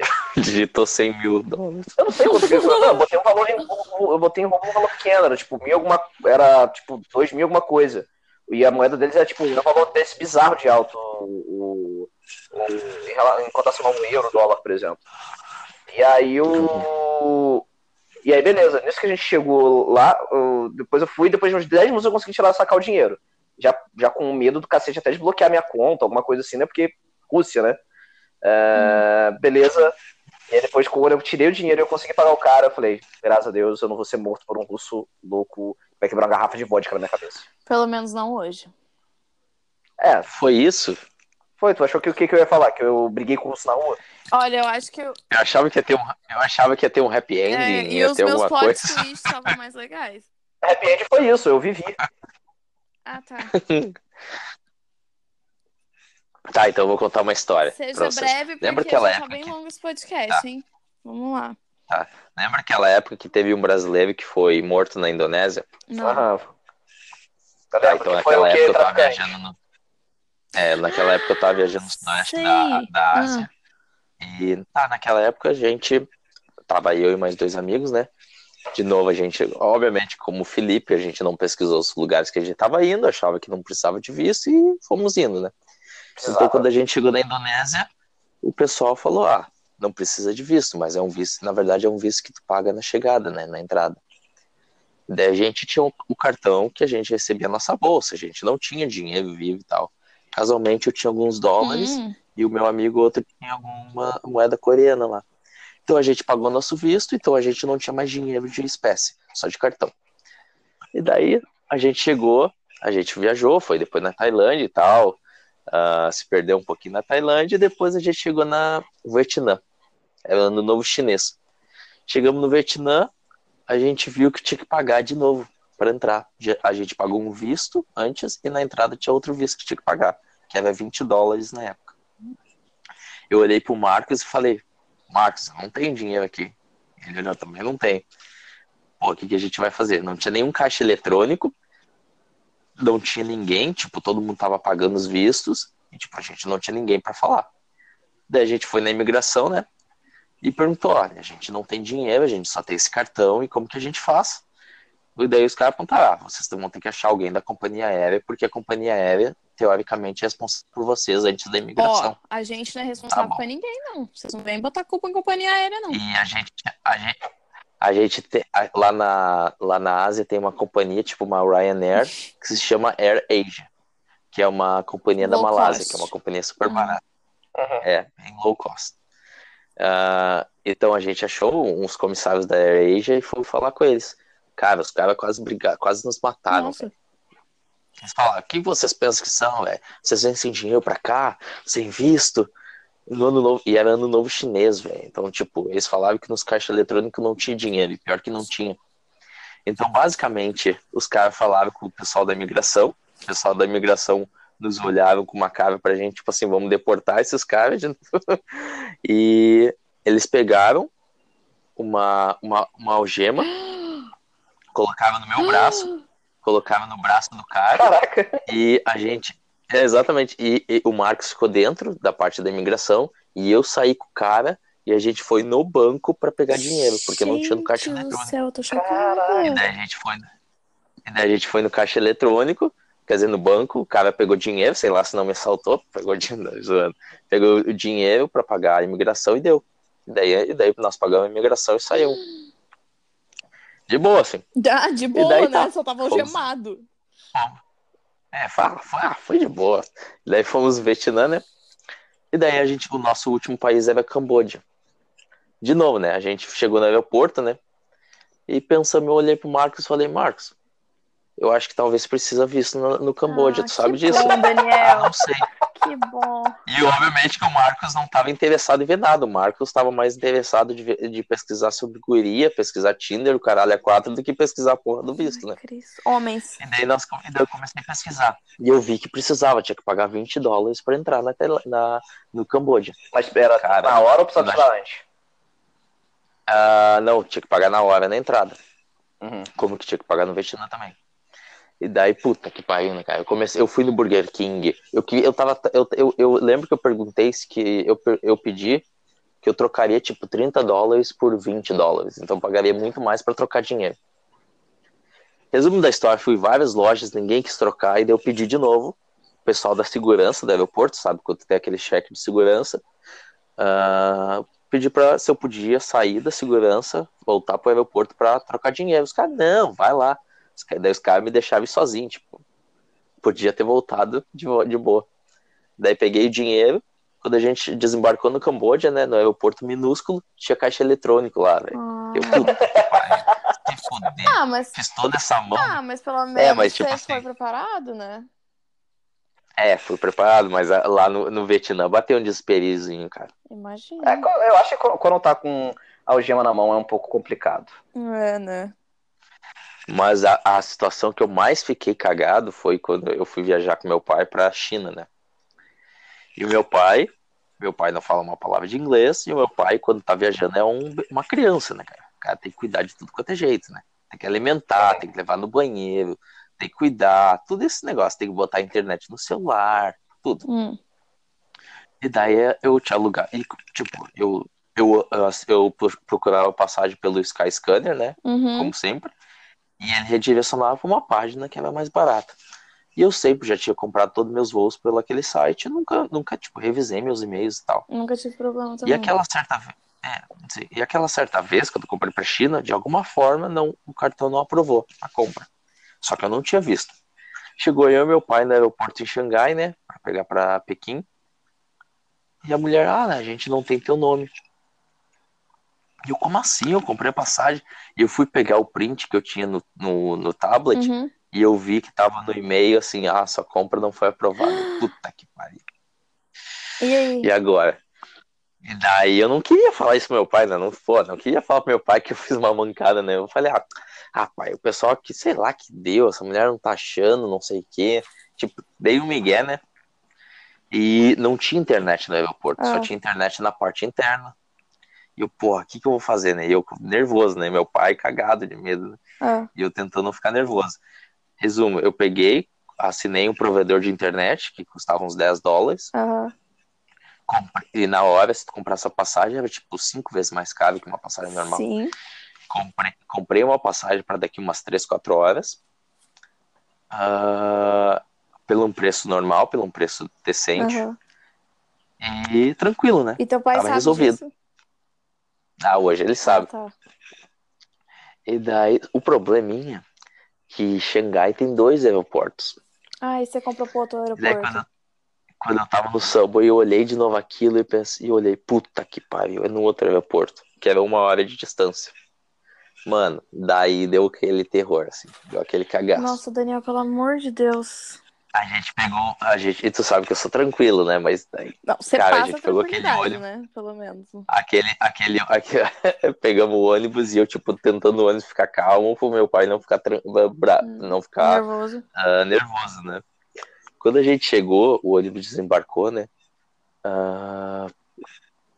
Digitou 100 mil dólares. Eu não sei quanto que eu, botei um valor em eu botei um valor pequeno, era tipo mil alguma, era tipo dois mil alguma coisa. E a moeda deles era tipo um valor desse bizarro de alto, o, o- em, em cotação a um euro, dólar, por exemplo. E aí o. E aí, beleza, nisso que a gente chegou lá, eu- depois eu fui, depois de uns 10 minutos eu consegui tirar sacar o dinheiro. Já, já com medo do cacete até de bloquear minha conta, alguma coisa assim, né? Porque Rússia, né? É, Beleza. E aí depois, quando eu tirei o dinheiro e eu consegui pagar o cara, eu falei, graças a Deus, eu não vou ser morto por um russo louco que vai quebrar uma garrafa de vodka na minha cabeça. pelo menos não hoje. É, Foi isso? foi, tu achou que o que, que eu ia falar? Que eu briguei com o russo na rua? Olha, eu acho que eu, Eu achava que ia ter um, eu achava que ia ter um happy ending, é, e ia os ter meus alguma plot coisa. twists estavam mais legais. Happy End foi isso, eu vivi. Ah, tá. Tá, então eu vou contar uma história. Seja pra vocês. breve, porque Lembra aquela já tá época bem que- longo esse podcast, Tá. hein? Vamos lá. Lembra aquela época que teve um brasileiro que foi morto na Indonésia? Não. Aham. Tá, Tá, então naquela época eu tava traficante? viajando no. É, naquela época eu tava viajando no sudoeste Sei. da, da Ah. Ásia. E tá, naquela época a gente. Tava eu e mais dois amigos, né? De novo, a gente, obviamente, como o Felipe, a gente não pesquisou os lugares que a gente tava indo, achava que não precisava de visto e fomos indo, né? Então, Precisava. quando a gente chegou na Indonésia, o pessoal falou: ah, não precisa de visto, mas é um visto, na verdade, é um visto que tu paga na chegada, né? Na entrada. Daí a gente tinha o o cartão que a gente recebia na nossa bolsa, a gente não tinha dinheiro vivo e tal. Casualmente eu tinha alguns dólares Hum, e o meu amigo outro tinha alguma moeda coreana lá. Então a gente pagou nosso visto, então a gente não tinha mais dinheiro de espécie, só de cartão. E daí a gente chegou, a gente viajou, foi depois na Tailândia e tal, ah, se perdeu um pouquinho na Tailândia e depois a gente chegou na Vietnã, era ano novo chinês. Chegamos no Vietnã, a gente viu que tinha que pagar de novo para entrar. A gente pagou um visto antes e na entrada tinha outro visto que tinha que pagar, que era 20 dólares na época. Eu olhei pro Marcos e falei, Marcos, não tenho dinheiro aqui. Ele olhou, também não tem. Pô, o que, que a gente vai fazer? Não tinha nenhum caixa eletrônico, não tinha ninguém, tipo, todo mundo tava pagando os vistos, e tipo, a gente não tinha ninguém para falar. Daí a gente foi na imigração, né? E perguntou, olha, a gente não tem dinheiro, a gente só tem esse cartão, e como que a gente faz? E daí os caras apontaram, ah, vocês vão ter que achar alguém da companhia aérea, porque a companhia aérea, teoricamente, é responsável por vocês antes da imigração. Ó, a gente não é responsável Tá pra ninguém, não. Vocês não vêm botar culpa em companhia aérea, não. E a gente, a gente, a gente tem, a- lá, na, lá na Ásia tem uma companhia, tipo uma Ryanair, que se chama Air Asia, que é uma companhia da Low Malásia, cost. que é uma companhia super Uhum. barata. Uhum. É, em low cost. Ah, então a gente achou uns comissários da Air Asia e foi falar com eles. Cara, os caras quase brigaram, quase nos mataram. Eles falaram, o que vocês pensam que são, velho? Vocês vêm sem dinheiro pra cá, sem visto? No ano novo, e era ano novo chinês, velho. Então, tipo, eles falavam que nos caixas eletrônicos não tinha dinheiro, e pior que não tinha. Então, basicamente, os caras falaram com o pessoal da imigração, o pessoal da imigração nos olharam com uma cara pra gente, tipo assim, vamos deportar esses caras de. E eles pegaram uma, uma, uma algema, colocaram no meu braço, colocaram no braço do cara, Caraca. e a gente. É, exatamente. E, e o Marcos ficou dentro da parte da imigração e eu saí com o cara e a gente foi no banco pra pegar dinheiro, porque não tinha no caixa Gente do eletrônico. céu, eu tô E chocada. daí a gente foi. E daí a gente foi no caixa eletrônico, quer dizer, no banco, o cara pegou dinheiro, sei lá se não me assaltou, pegou dinheiro, zoando. Pegou o dinheiro pra pagar a imigração e deu. E daí, e daí nós pagamos a imigração e saiu. De boa, assim. Ah, de boa, daí né? tá. Só tava Fomos. É, foi, ah, foi de boa. Daí fomos Vietnã, né? E daí a gente, o nosso último país era Camboja. De novo, né? A gente chegou no aeroporto, né? E pensando, eu olhei pro Marcos e falei, Marcos, eu acho que talvez precisa visto no, no Camboja, Ah, tu sabe que disso? Bom, Ah, Daniel, não sei. que bom. E obviamente que o Marcos não estava interessado em ver nada. O Marcos estava mais interessado de, ver- de pesquisar sobre guria, pesquisar Tinder, o caralho é quatro, do que pesquisar a porra do visto, né? Ai, Cristo. Homens. E daí, nós, e daí eu comecei a pesquisar. E eu vi que precisava, tinha que pagar 20 dólares para entrar na, na, no Camboja. Mas era Cara, na hora ou precisava tirar antes? Ah, não, tinha que pagar na hora na entrada. Uhum. Como que tinha que pagar no Vietnã também. E daí, puta que pariu, né, cara? Eu comecei, eu fui no Burger King. Eu, eu, tava, eu, eu, eu lembro que eu perguntei se que eu, eu pedi que eu trocaria tipo 30 dólares por 20 dólares. Então eu pagaria muito mais para trocar dinheiro. Resumo da história, fui em várias lojas, ninguém quis trocar, e daí eu pedi de novo. O pessoal da segurança do aeroporto, sabe, quando tem aquele cheque de segurança. ah, pedi para se eu podia sair da segurança, voltar pro aeroporto para trocar dinheiro. Os caras, não, vai lá. Daí os caras me deixavam sozinho, tipo, podia ter voltado de, de boa. Daí peguei o dinheiro, quando a gente desembarcou no Camboja, né, no aeroporto minúsculo, tinha caixa eletrônico lá, velho. Ah, Eu, puta que pariu, se fuder, Ah, mas, fiz toda essa mão. ah, mas pelo menos mas, você tipo foi assim- preparado, né? É, fui preparado, mas ah, lá no, no Vietnã bateu um desesperizinho, cara. Imagina. É, eu acho que quando- quando tá com a algema na mão é um pouco complicado. É, né? Mas a, a situação que eu mais fiquei cagado foi quando eu fui viajar com meu pai pra China, né? E o meu pai, meu pai não fala uma palavra de inglês, e o meu pai, quando tá viajando, é um, uma criança, né, cara? O cara tem que cuidar de tudo quanto é jeito, né? Tem que alimentar, tem que levar no banheiro, tem que cuidar, tudo esse negócio, tem que botar a internet no celular, tudo. Hum. E daí eu te alugar. E, tipo, eu, eu, eu procurava passagem pelo Skyscanner, né? Uhum. Como sempre. E ele redirecionava para uma página que era mais barata. E eu sempre já tinha comprado todos meus voos pelo aquele site. Nunca, nunca tipo, revisei meus e-mails e tal. Nunca tive problema E também. aquela certa vez. É, sim, e aquela certa vez, quando eu comprei pra China, de alguma forma não, o cartão não aprovou a compra. Só que eu não tinha visto. Chegou eu e meu pai no aeroporto em Xangai, né? Pra pegar pra Pequim. E a mulher, ah, né, a gente não tem teu nome. E eu, como assim? Eu comprei a passagem. E eu fui pegar o print que eu tinha no, no, no tablet Uhum. e eu vi que tava no e-mail assim, ah, sua compra não foi aprovada. Puta que pariu. E aí? E agora? E daí eu não queria falar isso pro meu pai, né? Não, pô, não queria falar pro meu pai que eu fiz uma mancada, né? Eu falei, ah, ah pai, o pessoal que, sei lá, que deu, essa mulher não tá achando, não sei o quê. Tipo, dei um migué, né? E não tinha internet no aeroporto, só Ah. tinha internet na parte interna. E eu, porra, o que que eu vou fazer, né? E eu nervoso, né? Meu pai cagado de medo, né? Ah, E eu tentando não ficar nervoso. Resumo, eu peguei, assinei um provedor de internet, que custava uns 10 dólares. Comprei- e na hora, se tu comprar essa passagem, era tipo cinco vezes mais caro que uma passagem normal. Sim. Comprei, comprei uma passagem para daqui umas 3, 4 horas. ah, pelo um preço normal, pelo um preço decente. aham. E tranquilo, né? E teu pai Tava resolvido. disso? Ah, hoje ele sabe. Ah, tá. E daí, o probleminha é que Xangai tem dois aeroportos. Ah, e você comprou pro outro daí, quando, aeroporto? quando eu tava no Subway, eu olhei de novo aquilo e pensei, e olhei, puta que pariu, é no outro aeroporto, que era uma hora de distância. Mano, daí deu aquele terror, assim, deu aquele cagaço. Nossa, Daniel, pelo amor de Deus. A gente pegou, a gente, e tu sabe que eu sou tranquilo, né? Mas Não, você Cara, a passa gente pegou aquele olho. né? Pelo menos. aquele, aquele, aquele pegamos o ônibus e eu, tipo, tentando o ônibus ficar calmo pro meu pai não ficar, bra- Hum, não ficar Nervoso. ah, nervoso, né? Quando a gente chegou, o ônibus desembarcou, né? Ah,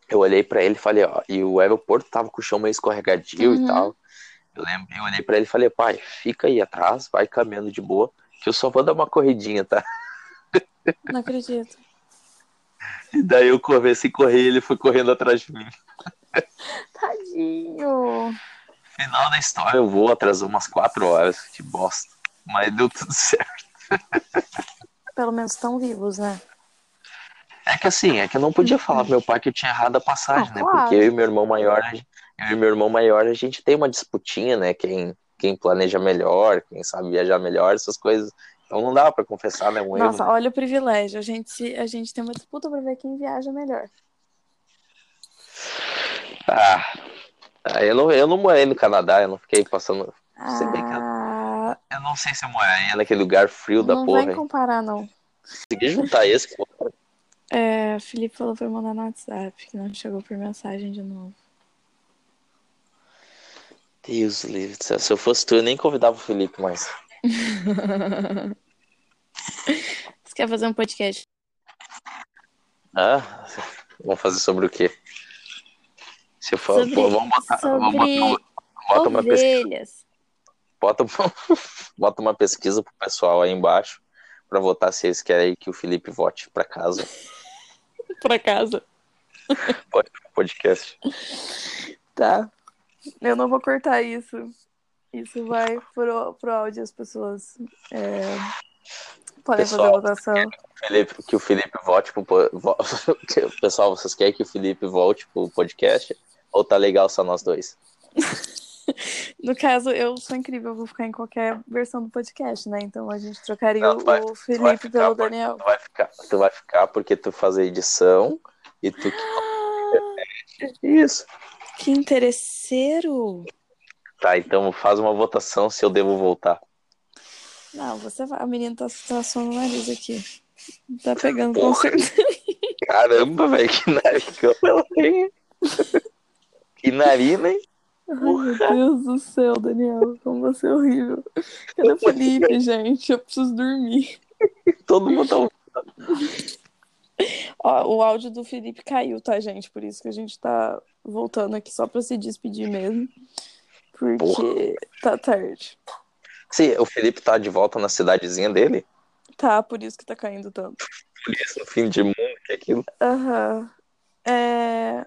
eu olhei pra ele e falei, ó, e o aeroporto tava com o chão meio escorregadio Uhum. e tal. Eu lembro, eu olhei pra ele e falei, pai, fica aí atrás, vai caminhando de boa, que eu só vou dar uma corridinha, tá? Não acredito. E daí eu comecei a correr e ele foi correndo atrás de mim. Tadinho. Final da história, eu vou atrasou umas quatro horas, que bosta. Mas deu tudo certo. Pelo menos estão vivos, né? É que assim, é que eu não podia falar pro meu pai que eu tinha errado a passagem, Ah, né? claro. Porque eu e meu irmão maior, eu e meu irmão maior, a gente tem uma disputinha, né? Quem, quem planeja melhor, quem sabe viajar melhor, essas coisas. Então não dava pra confessar, né? Um erro. Nossa, olha o privilégio. A gente, a gente tem uma disputa pra ver quem viaja melhor. Ah, eu não, eu não morei no Canadá, eu não fiquei passando. Ah, Eu não sei se eu moraria naquele lugar frio da não porra. vai hein? comparar, não. Consegui juntar esse. É, Felipe falou pra eu mandar no WhatsApp, que não chegou por mensagem de novo. Deus livre. do céu. Se eu fosse tu, eu nem convidava o Felipe mais. Você quer fazer um podcast? Ah, vamos fazer sobre o quê? Se eu for, Sobre- pô, vamos botar, vamos botar, bota uma pesquisa, bota, bota uma pesquisa pro pessoal aí embaixo pra votar se eles querem que o Felipe vote pra casa pode pro podcast. Tá. Eu não vou cortar isso. Isso vai pro, pro áudio, as pessoas é, podem fazer Pessoal. votação. Felipe, que o Felipe vote pro vo- pessoal, vocês querem que o Felipe volte pro podcast ou tá legal só nós dois? No caso, eu sou incrível, eu vou ficar em qualquer versão do podcast, né? Então a gente trocaria Não, o, vai- o Felipe ficar, pelo Daniel. Tu vai ficar, tu vai ficar porque tu faz a edição e tu Ah, isso. Que interesseiro! Tá, então faz uma votação se eu devo voltar. Não, você vai. A menina tá, tá suando o nariz aqui. Tá pegando com Porra. certeza. Caramba, velho, que ela tem. Que narina, hein? Ai, meu Deus do céu, Daniel, como você é horrível. Cadê o Felipe, gente? Eu preciso dormir. Todo mundo tá ouvindo. Ó, o áudio do Felipe caiu, tá, gente? Por isso que a gente tá voltando aqui só pra se despedir mesmo. Porque Porra. tá tarde. Sim, o Felipe tá de volta na cidadezinha dele. Tá, por isso que tá caindo tanto. Por isso, no fim de mundo, que é aquilo. Aham. É,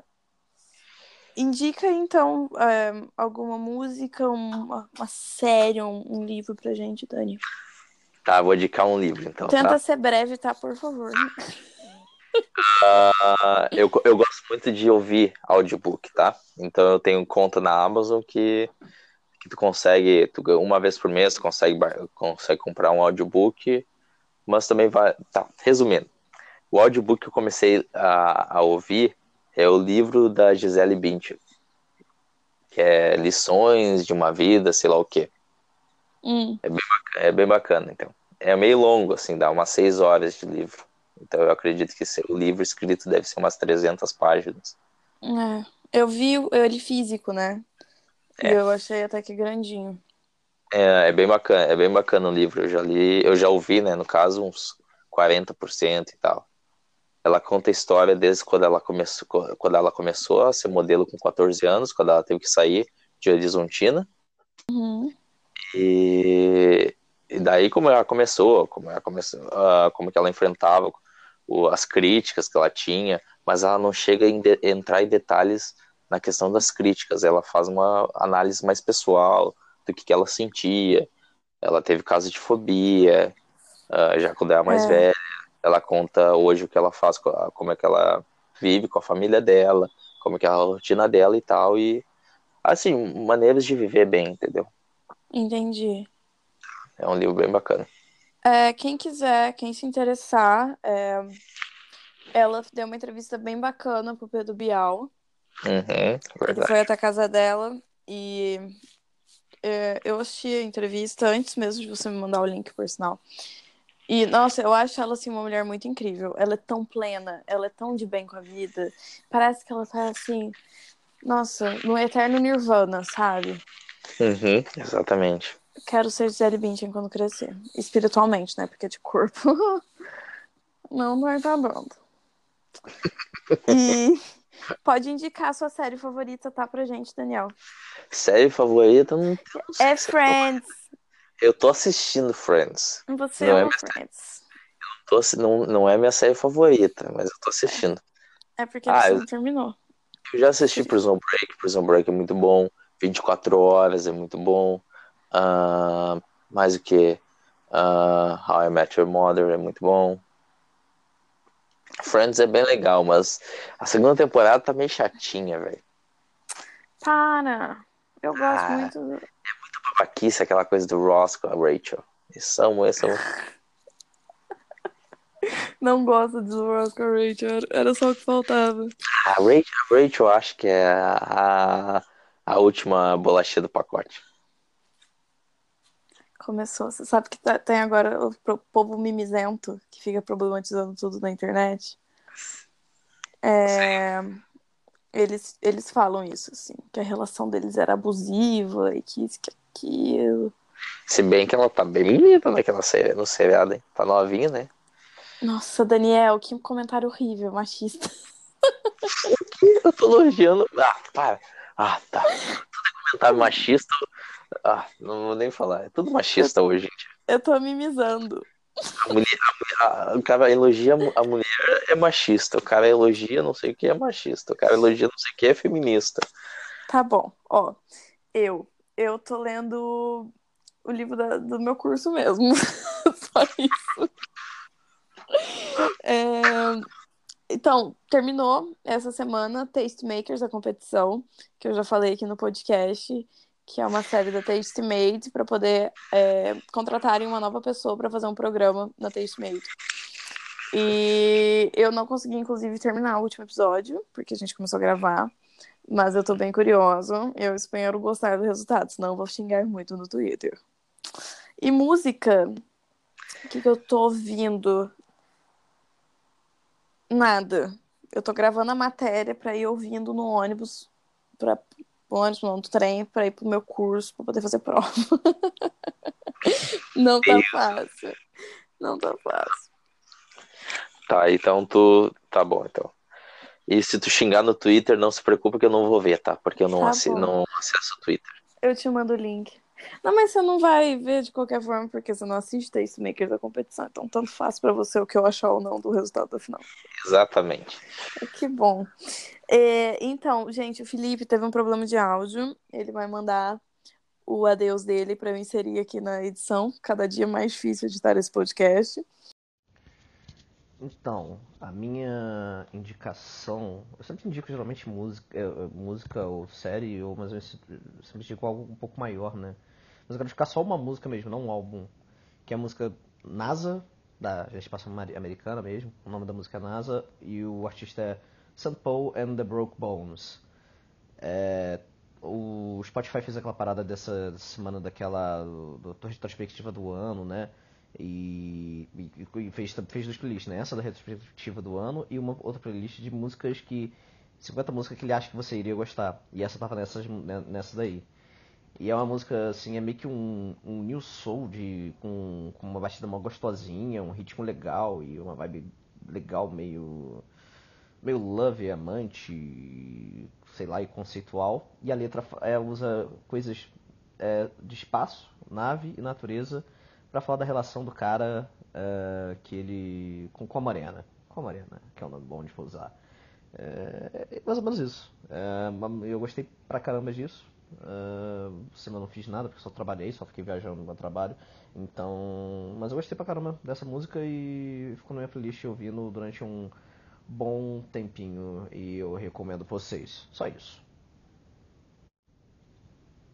Indica, então, é, alguma música, uma, uma série, um, um livro pra gente, Dani. Tá, vou indicar um livro, então. Tenta tá? ser breve, tá? Por favor. Ah, eu, eu gosto muito de ouvir audiobook, tá? Então eu tenho conta na Amazon que, que tu consegue, tu, uma vez por mês, tu consegue, consegue comprar um audiobook, mas também vai. Tá, resumindo. O audiobook que eu comecei a, a ouvir é o livro da Gisele Bündchen, que é Lições de uma Vida, sei lá o quê. Hum, É bem bacana, então. É meio longo, assim, dá umas seis horas de livro. Então eu acredito que o livro escrito deve ser umas 300 páginas. é. Eu vi ele físico, né? E É. eu achei até que grandinho. É, é bem bacana, é bem bacana o livro. Eu já li, eu já ouvi, né, no caso, uns 40% e tal. Ela conta a história desde quando ela começou, quando ela começou a ser modelo com 14 anos, quando ela teve que sair de Horizontina. Uhum. E, e daí como ela começou, como ela começou, ah, como que ela enfrentava as críticas que ela tinha, mas ela não chega a entrar em detalhes na questão das críticas. Ela faz uma análise mais pessoal do que, que ela sentia. Ela teve caso de fobia, ah, já quando era mais É. velha. Ela conta hoje o que ela faz, como é que ela vive com a família dela, como é que é a rotina dela e tal. E assim, maneiras de viver bem, entendeu? Entendi. É um livro bem bacana. É, quem quiser, quem se interessar, é, ela deu uma entrevista bem bacana pro Pedro Bial. Uhum, Ele foi até a casa dela e é, eu assisti a entrevista antes mesmo de você me mandar o link, por sinal. E, nossa, eu acho ela, assim, uma mulher muito incrível. Ela é tão plena, ela é tão de bem com a vida. Parece que ela tá, assim, nossa, no eterno nirvana, sabe? Uhum, exatamente. Quero ser Gisele Bündchen quando crescer. Espiritualmente, né? Porque de corpo não vai tá dando. E pode indicar sua série favorita, tá, pra gente, Daniel. Série favorita? Não, não É Friends. Eu tô assistindo Friends. Você Não é ama mais- Friends. Tô, não, não é minha série favorita, mas eu tô assistindo. É porque Ah, você eu- não terminou. Eu já assisti Prison Break. Prison Break é muito bom. 24 horas é muito bom. Ah, mais o que? Ah, How I Met Your Mother é muito bom. Friends é bem legal, mas a segunda temporada tá meio chatinha, velho. Para! Eu gosto Ah. muito. do- Babaquice, aquela coisa do Ross com a Rachel. Eles são, eles são Não gosto de Ross com a Rachel. Era só o que faltava. A Rachel, a Rachel acho que é a, a última bolachinha do pacote. Começou. Você sabe que tá- tem agora o povo mimizento que fica problematizando tudo na internet. É, Eles, eles falam isso, assim, que a relação deles era abusiva e que isso, que aquilo. Se bem que ela tá bem bonita naquela série, no seriado, hein? Tá novinha, né? Nossa, Daniel, que comentário horrível, machista. Eu tô elogiando. Ah, para. Ah, tá. Tudo é comentário machista. Ah, não vou nem falar. É tudo machista hoje, gente. Eu tô mimizando. A mulher, a a- o cara elogia a mulher é machista. O cara elogia não sei o que é machista. O cara elogia não sei o que é feminista. Tá bom, ó. Eu, eu tô lendo o livro da- do meu curso mesmo. Só isso. É, Então, terminou essa semana Tastemakers, a competição, que eu já falei aqui no podcast, que é uma série da Tastemade, para poder é, contratarem uma nova pessoa para fazer um programa na Tastemade. E eu não consegui, inclusive, terminar o último episódio, porque a gente começou a gravar. Mas eu tô bem curiosa. Eu espero gostar do resultado, senão eu vou xingar muito no Twitter. E música? O que, que eu tô ouvindo? Nada. Eu tô gravando a matéria pra ir ouvindo no ônibus, pra no ônibus, não, no trem, pra ir pro meu curso, pra poder fazer prova. Não tá fácil. Não tá fácil. Tá, então tu Tá bom, então. E se tu xingar no Twitter, não se preocupe que eu não vou ver, tá? Porque eu não, Tá bom. não acesso o Twitter. Eu te mando o link. Não, mas você não vai ver de qualquer forma, porque você não assiste Tastemakers da competição. Então, tanto faz pra você o que eu achar ou não do resultado da final. Exatamente. Que bom. É, então, gente, o Felipe teve um problema de áudio. Ele vai mandar o adeus dele pra eu inserir aqui na edição. Cada dia mais difícil editar esse podcast. Então, a minha indicação. Eu sempre indico geralmente música, eh, música ou série, ou, mas eu sempre indico algo um pouco maior, né? Mas eu quero indicar só uma música mesmo, não um álbum. Que é a música NASA, da gestação americana mesmo. O nome da música é NASA. E o artista é St. Paul and the Broke Bones. É, o Spotify fez aquela parada dessa, semana daquela do, do retrospectiva do ano, né? E, e- e fez, fez duas playlists, né? Essa da retrospectiva do ano e uma outra playlist de músicas que 50 músicas que ele acha que você iria gostar. E essa tava nessas, né, nessa daí. E é uma música, assim, é meio que um, um new soul de, com, com uma batida mó gostosinha, um ritmo legal e uma vibe legal, meio meio love, amante, sei lá, e conceitual. E a letra é, usa coisas é, de espaço, nave e natureza pra falar da relação do cara é, que ele com, com a Morena. Com a Morena, que é o nome bom de usar. É, é mais ou menos isso. É, eu gostei pra caramba disso. É, semana não fiz nada porque só trabalhei, só fiquei viajando no meu trabalho. Então, mas eu gostei pra caramba dessa música e ficou na minha playlist ouvindo durante um bom tempinho e eu recomendo pra vocês. Só isso.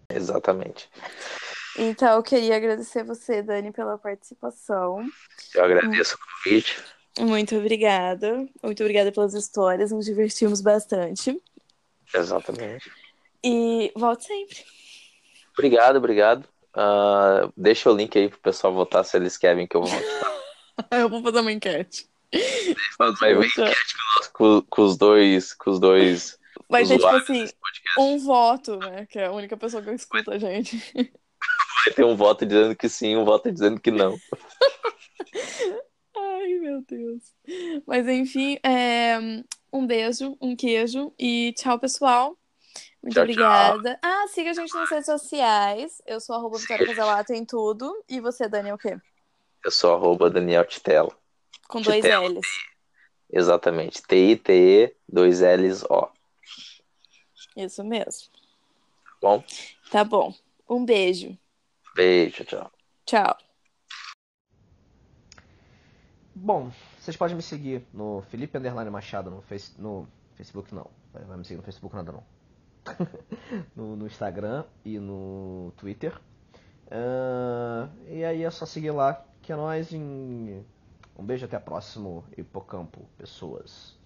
Exatamente. Então, eu queria agradecer você, Dani, pela participação. Eu agradeço o convite. Muito obrigada. Muito obrigada pelas histórias. Nos divertimos bastante. Exatamente. E volte sempre. Obrigado, obrigado. Ah, deixa o link aí pro pessoal votar se eles querem que eu volte. Eu vou fazer uma enquete. Vai ver enquete com, com os dois, com os dois Vai ter, tipo assim, um voto, né? Que é a única pessoa que escuta a gente. Vai ter um voto dizendo que sim, um voto dizendo que não. Ai, meu Deus. Mas enfim, é, um beijo, um queijo e tchau, pessoal. Muito Tchau, obrigada. Ah, siga a gente nas redes sociais. Eu sou arroba Vitória Casalato em tudo. E você, Dani, é o quê? Eu sou arroba Daniel Titelo. Com dois Titelo. L's. Exatamente. T-I-T-E, dois L's, O. Isso mesmo. Bom, Tá bom. Um beijo. beijo, tchau. Tchau. Bom, vocês podem me seguir no Felipe Underline Machado no, face, no Facebook não. Vai me seguir no Facebook nada não. no, no Instagram e no Twitter. Ah, e aí é só seguir lá, que é nóis em. Um beijo até a próximo Hipocampo, pessoas.